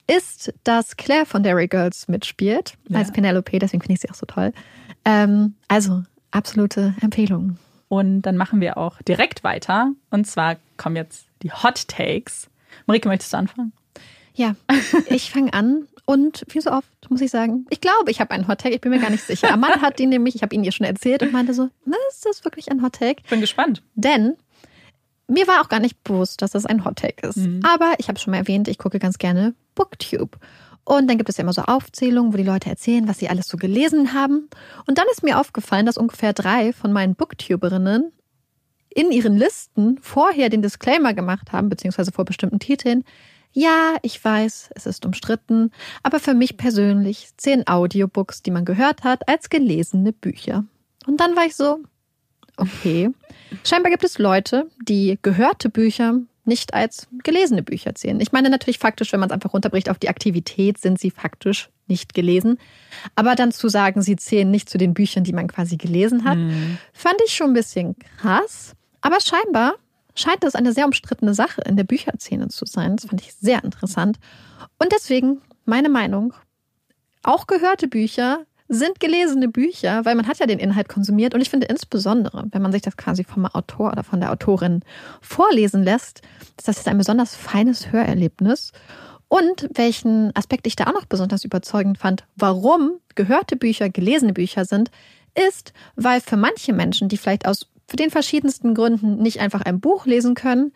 ist, dass Claire von Dairy Girls mitspielt, als Ja. Penelope, deswegen finde ich sie auch so toll. Ähm, also, absolute Empfehlung. Und dann machen wir auch direkt weiter. Und zwar kommen jetzt die Hot Takes. Marike, möchtest du anfangen? Ja, ich fange an und wie so oft muss ich sagen, ich glaube, ich habe einen Hottake, ich bin mir gar nicht sicher. Amanda hat ihn nämlich, ich habe ihn ihr schon erzählt und meinte so, na, ist das wirklich ein Hottake? Ich bin gespannt. Denn mir war auch gar nicht bewusst, dass das ein Hottake ist. Mhm. Aber ich habe schon mal erwähnt, ich gucke ganz gerne Booktube. Und dann gibt es ja immer so Aufzählungen, wo die Leute erzählen, was sie alles so gelesen haben. Und dann ist mir aufgefallen, dass ungefähr drei von meinen Booktuberinnen in ihren Listen vorher den Disclaimer gemacht haben, beziehungsweise vor bestimmten Titeln. Ja, ich weiß, es ist umstritten, aber für mich persönlich zählen Audiobooks, die man gehört hat, als gelesene Bücher. Und dann war ich so, okay. Scheinbar gibt es Leute, die gehörte Bücher nicht als gelesene Bücher zählen. Ich meine natürlich faktisch, wenn man es einfach runterbricht auf die Aktivität, sind sie faktisch nicht gelesen. Aber dann zu sagen, sie zählen nicht zu den Büchern, die man quasi gelesen hat, fand ich schon ein bisschen krass. Aber scheinbar scheint das eine sehr umstrittene Sache in der Bücherszene zu sein. Das fand ich sehr interessant. Und deswegen meine Meinung, auch gehörte Bücher sind gelesene Bücher, weil man hat ja den Inhalt konsumiert. Und ich finde insbesondere, wenn man sich das quasi vom Autor oder von der Autorin vorlesen lässt, ist das jetzt ein besonders feines Hörerlebnis. Und welchen Aspekt ich da auch noch besonders überzeugend fand, warum gehörte Bücher gelesene Bücher sind, ist, weil für manche Menschen, die vielleicht aus für den verschiedensten Gründen nicht einfach ein Buch lesen können,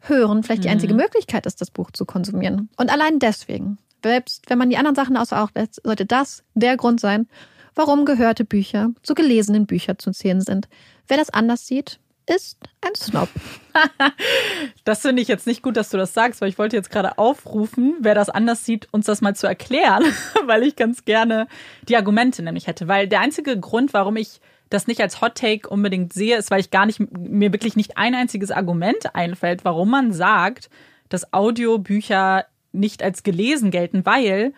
hören vielleicht die einzige Möglichkeit ist, das Buch zu konsumieren. Und allein deswegen, selbst wenn man die anderen Sachen außer Acht lässt, sollte das der Grund sein, warum gehörte Bücher zu gelesenen Büchern zu zählen sind. Wer das anders sieht, ist ein Snob. Das finde ich jetzt nicht gut, dass du das sagst, weil ich wollte jetzt gerade aufrufen, wer das anders sieht, uns das mal zu erklären, weil ich ganz gerne die Argumente nämlich hätte. Weil der einzige Grund, warum ich das nicht als Hot Take unbedingt sehe, ist, weil ich gar nicht, mir wirklich nicht ein einziges Argument einfällt, warum man sagt, dass Audiobücher nicht als gelesen gelten, weil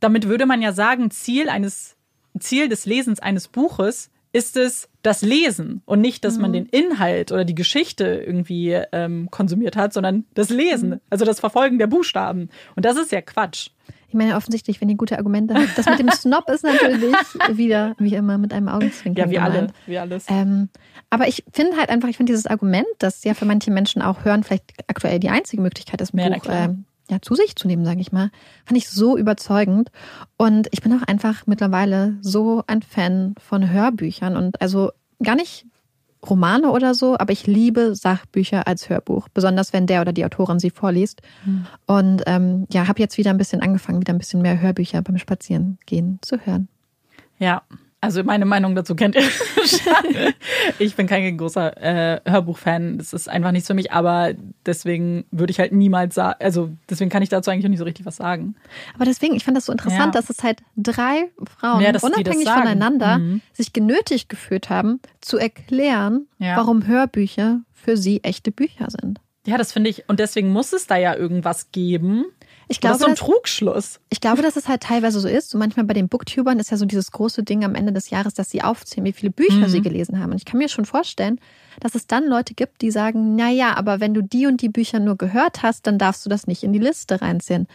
damit würde man ja sagen, Ziel eines, Ziel des Lesens eines Buches ist es das Lesen und nicht, dass man den Inhalt oder die Geschichte irgendwie ähm, konsumiert hat, sondern das Lesen, also das Verfolgen der Buchstaben. Und das ist ja Quatsch. Ich meine, offensichtlich, wenn ihr gute Argumente habt. Das mit dem Snob ist natürlich wieder, wie immer, mit einem Augenzwinkern Ja, wie alle, gemeint. wie alles. Ähm, aber ich finde halt einfach, ich finde dieses Argument, dass ja für manche Menschen auch hören vielleicht aktuell die einzige Möglichkeit ist, ein Ja, Buch klar. Ja, zu sich zu nehmen, sage ich mal, fand ich so überzeugend. Und ich bin auch einfach mittlerweile so ein Fan von Hörbüchern und also gar nicht Romane oder so, aber ich liebe Sachbücher als Hörbuch, besonders wenn der oder die Autorin sie vorliest. Hm. Und ähm, ja, habe jetzt wieder ein bisschen angefangen, wieder ein bisschen mehr Hörbücher beim Spazierengehen zu hören. Ja, also meine Meinung dazu kennt ihr schon. Ich bin kein großer äh, Hörbuchfan. Das ist einfach nichts für mich, aber deswegen würde ich halt niemals sagen, also deswegen kann ich dazu eigentlich auch nicht so richtig was sagen. Aber deswegen, ich fand das so interessant, Ja. dass es halt drei Frauen Ja, unabhängig voneinander Mhm. sich genötigt gefühlt haben, zu erklären, Ja. warum Hörbücher für sie echte Bücher sind. Ja, das finde ich, und deswegen muss es da ja irgendwas geben. Ich Das glaube, ist so ein Trugschluss. ich glaube, dass es halt teilweise so ist. So manchmal bei den Booktubern ist ja so dieses große Ding am Ende des Jahres, dass sie aufzählen, wie viele Bücher Mhm. sie gelesen haben. Und ich kann mir schon vorstellen, dass es dann Leute gibt, die sagen, na ja, aber wenn du die und die Bücher nur gehört hast, dann darfst du das nicht in die Liste reinziehen.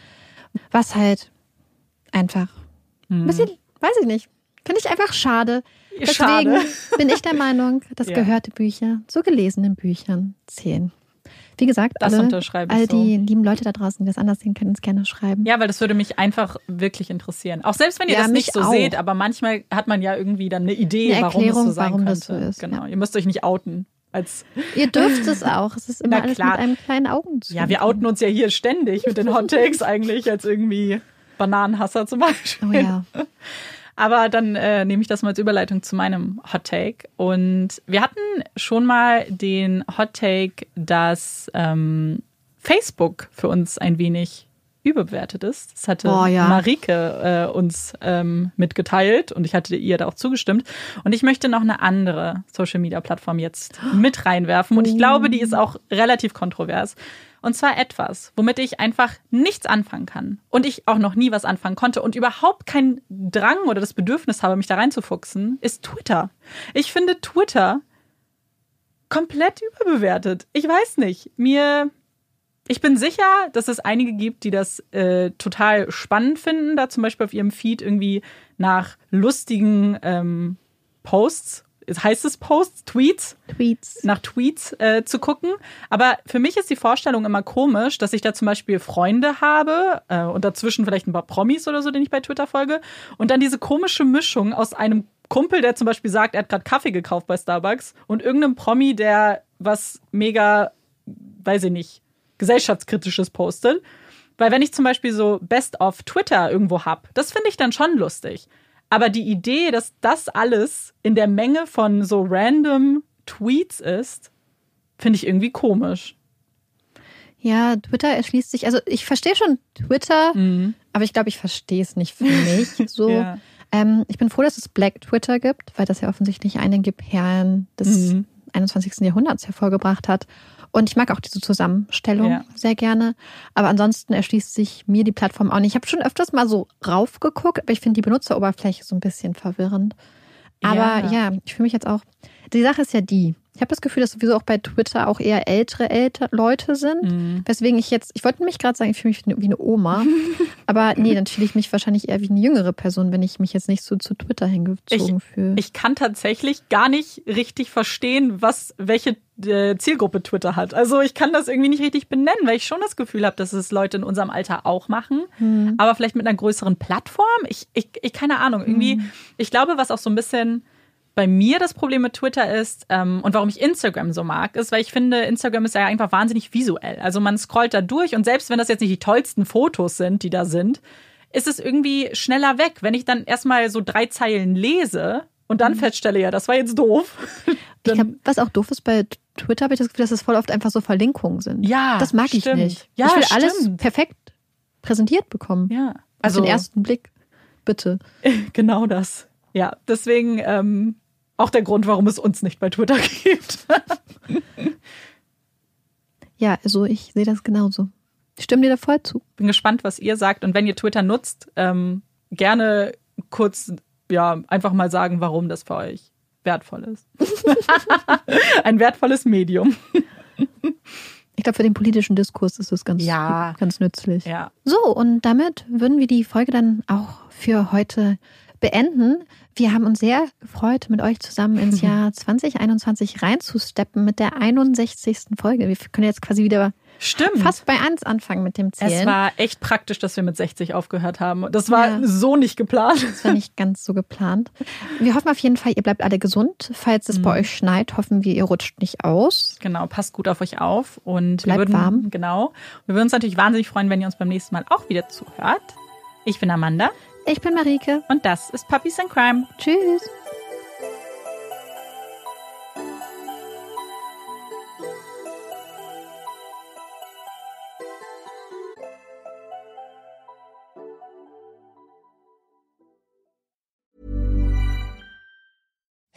Was halt einfach Mhm. ein bisschen, weiß ich nicht, finde ich einfach schade. Deswegen Schade. bin ich der Meinung, dass Ja. gehörte Bücher zu gelesenen Büchern zählen. Wie gesagt, Das alle, unterschreibe ich all die so. lieben Leute da draußen, die das anders sehen, können uns gerne schreiben. Ja, weil das würde mich einfach wirklich interessieren. Auch selbst wenn ihr Ja, das nicht so auch. seht, aber manchmal hat man ja irgendwie dann eine Idee, Eine warum es Erklärung, so sein warum könnte. das so ist, Genau. ja. Ihr müsst euch nicht outen. Als Ihr dürft es auch. Es ist immer alles klar. mit einem kleinen Augenzwinkern. ja, wir outen uns ja hier ständig mit den Hot Takes eigentlich als irgendwie Bananenhasser zum Beispiel. Oh ja. Aber dann äh, nehme ich das mal als Überleitung zu meinem Hot Take. Und wir hatten schon mal den Hot Take, dass ähm, Facebook für uns ein wenig überbewertet ist. Das hatte Boah, ja. Marike äh, uns ähm, mitgeteilt und ich hatte ihr da auch zugestimmt. Und ich möchte noch eine andere Social Media Plattform jetzt mit reinwerfen. Und ich glaube, die ist auch relativ kontrovers. Und zwar etwas, womit ich einfach nichts anfangen kann. Und ich auch noch nie was anfangen konnte und überhaupt keinen Drang oder das Bedürfnis habe, mich da reinzufuchsen, ist Twitter. Ich finde Twitter komplett überbewertet. Ich weiß nicht. Mir. Ich bin sicher, dass es einige gibt, die das äh, total spannend finden, da zum Beispiel auf ihrem Feed irgendwie nach lustigen ähm, Posts heißt es Posts, Tweets? Tweets. Nach Tweets äh, zu gucken. Aber für mich ist die Vorstellung immer komisch, dass ich da zum Beispiel Freunde habe äh, und dazwischen vielleicht ein paar Promis oder so, den ich bei Twitter folge. Und dann diese komische Mischung aus einem Kumpel, der zum Beispiel sagt, er hat gerade Kaffee gekauft bei Starbucks und irgendeinem Promi, der was mega, weiß ich nicht, gesellschaftskritisches postet. Weil wenn ich zum Beispiel so Best of Twitter irgendwo hab, das finde ich dann schon lustig. Aber die Idee, dass das alles in der Menge von so random Tweets ist, finde ich irgendwie komisch. Ja, Twitter erschließt sich. Also ich verstehe schon Twitter, Mhm. aber ich glaube, ich verstehe es nicht für mich. So. Ja. ähm, ich bin froh, dass es Black Twitter gibt, weil das ja offensichtlich einige Perlen des Mhm. 21. Jahrhunderts hervorgebracht hat. Und ich mag auch diese Zusammenstellung Ja. sehr gerne. Aber ansonsten erschließt sich mir die Plattform auch nicht. Ich habe schon öfters mal so raufgeguckt, aber ich finde die Benutzeroberfläche so ein bisschen verwirrend. Aber Ja. ja, ich fühle mich jetzt auch. Die Sache ist ja die. Ich habe das Gefühl, dass sowieso auch bei Twitter auch eher ältere älter Leute sind. Mhm. Weswegen ich jetzt, ich wollte nämlich gerade sagen, ich fühle mich wie eine- eine Oma. aber nee, dann fühle ich mich wahrscheinlich eher wie eine jüngere Person, wenn ich mich jetzt nicht so zu Twitter hingezogen fühle. Ich kann tatsächlich gar nicht richtig verstehen, was welche Zielgruppe Twitter hat. Also ich kann das irgendwie nicht richtig benennen, weil ich schon das Gefühl habe, dass es Leute in unserem Alter auch machen, aber vielleicht mit einer größeren Plattform. Ich, ich, ich keine Ahnung. Irgendwie, ich glaube, was auch so ein bisschen bei mir das Problem mit Twitter ist ähm, und warum ich Instagram so mag, ist, weil ich finde, Instagram ist ja einfach wahnsinnig visuell. Also man scrollt da durch und selbst wenn das jetzt nicht die tollsten Fotos sind, die da sind, ist es irgendwie schneller weg. Wenn ich dann erstmal so drei Zeilen lese und dann feststelle, ja, das war jetzt doof. Glaub, was auch doof ist bei Twitter, habe ich das Gefühl, dass es voll oft einfach so Verlinkungen sind. Ja, Das mag ich stimmt. nicht. Ja, ich will alles stimmt. perfekt präsentiert bekommen. ja, Also also den ersten Blick. Bitte. genau das. Ja, deswegen ähm, auch der Grund, warum es uns nicht bei Twitter gibt. Ja, also ich sehe das genauso. Ich stimme dir da voll zu. Bin gespannt, was ihr sagt und wenn ihr Twitter nutzt, ähm, gerne kurz ja einfach mal sagen, warum das für euch wertvoll ist. Ein wertvolles Medium. Ich glaube, für den politischen Diskurs ist das ganz, Ja. ganz nützlich. Ja. So, und damit würden wir die Folge dann auch für heute beenden. Wir haben uns sehr gefreut, mit euch zusammen ins Jahr 2021 reinzusteppen mit der 61. Folge. Wir können jetzt quasi wieder Stimmt. fast bei 1 anfangen mit dem Zählen. Es war echt praktisch, dass wir mit 60 aufgehört haben. Das war Ja. so nicht geplant. Das war nicht ganz so geplant. Wir hoffen auf jeden Fall, ihr bleibt alle gesund. Falls es Mhm. bei euch schneit, hoffen wir, ihr rutscht nicht aus. Genau, passt gut auf euch auf und Bleibt wir würden, warm. Genau. Wir würden uns natürlich wahnsinnig freuen, wenn ihr uns beim nächsten Mal auch wieder zuhört. Ich bin Amanda Ich bin Marike. und das ist Puppies and Crime. Tschüss.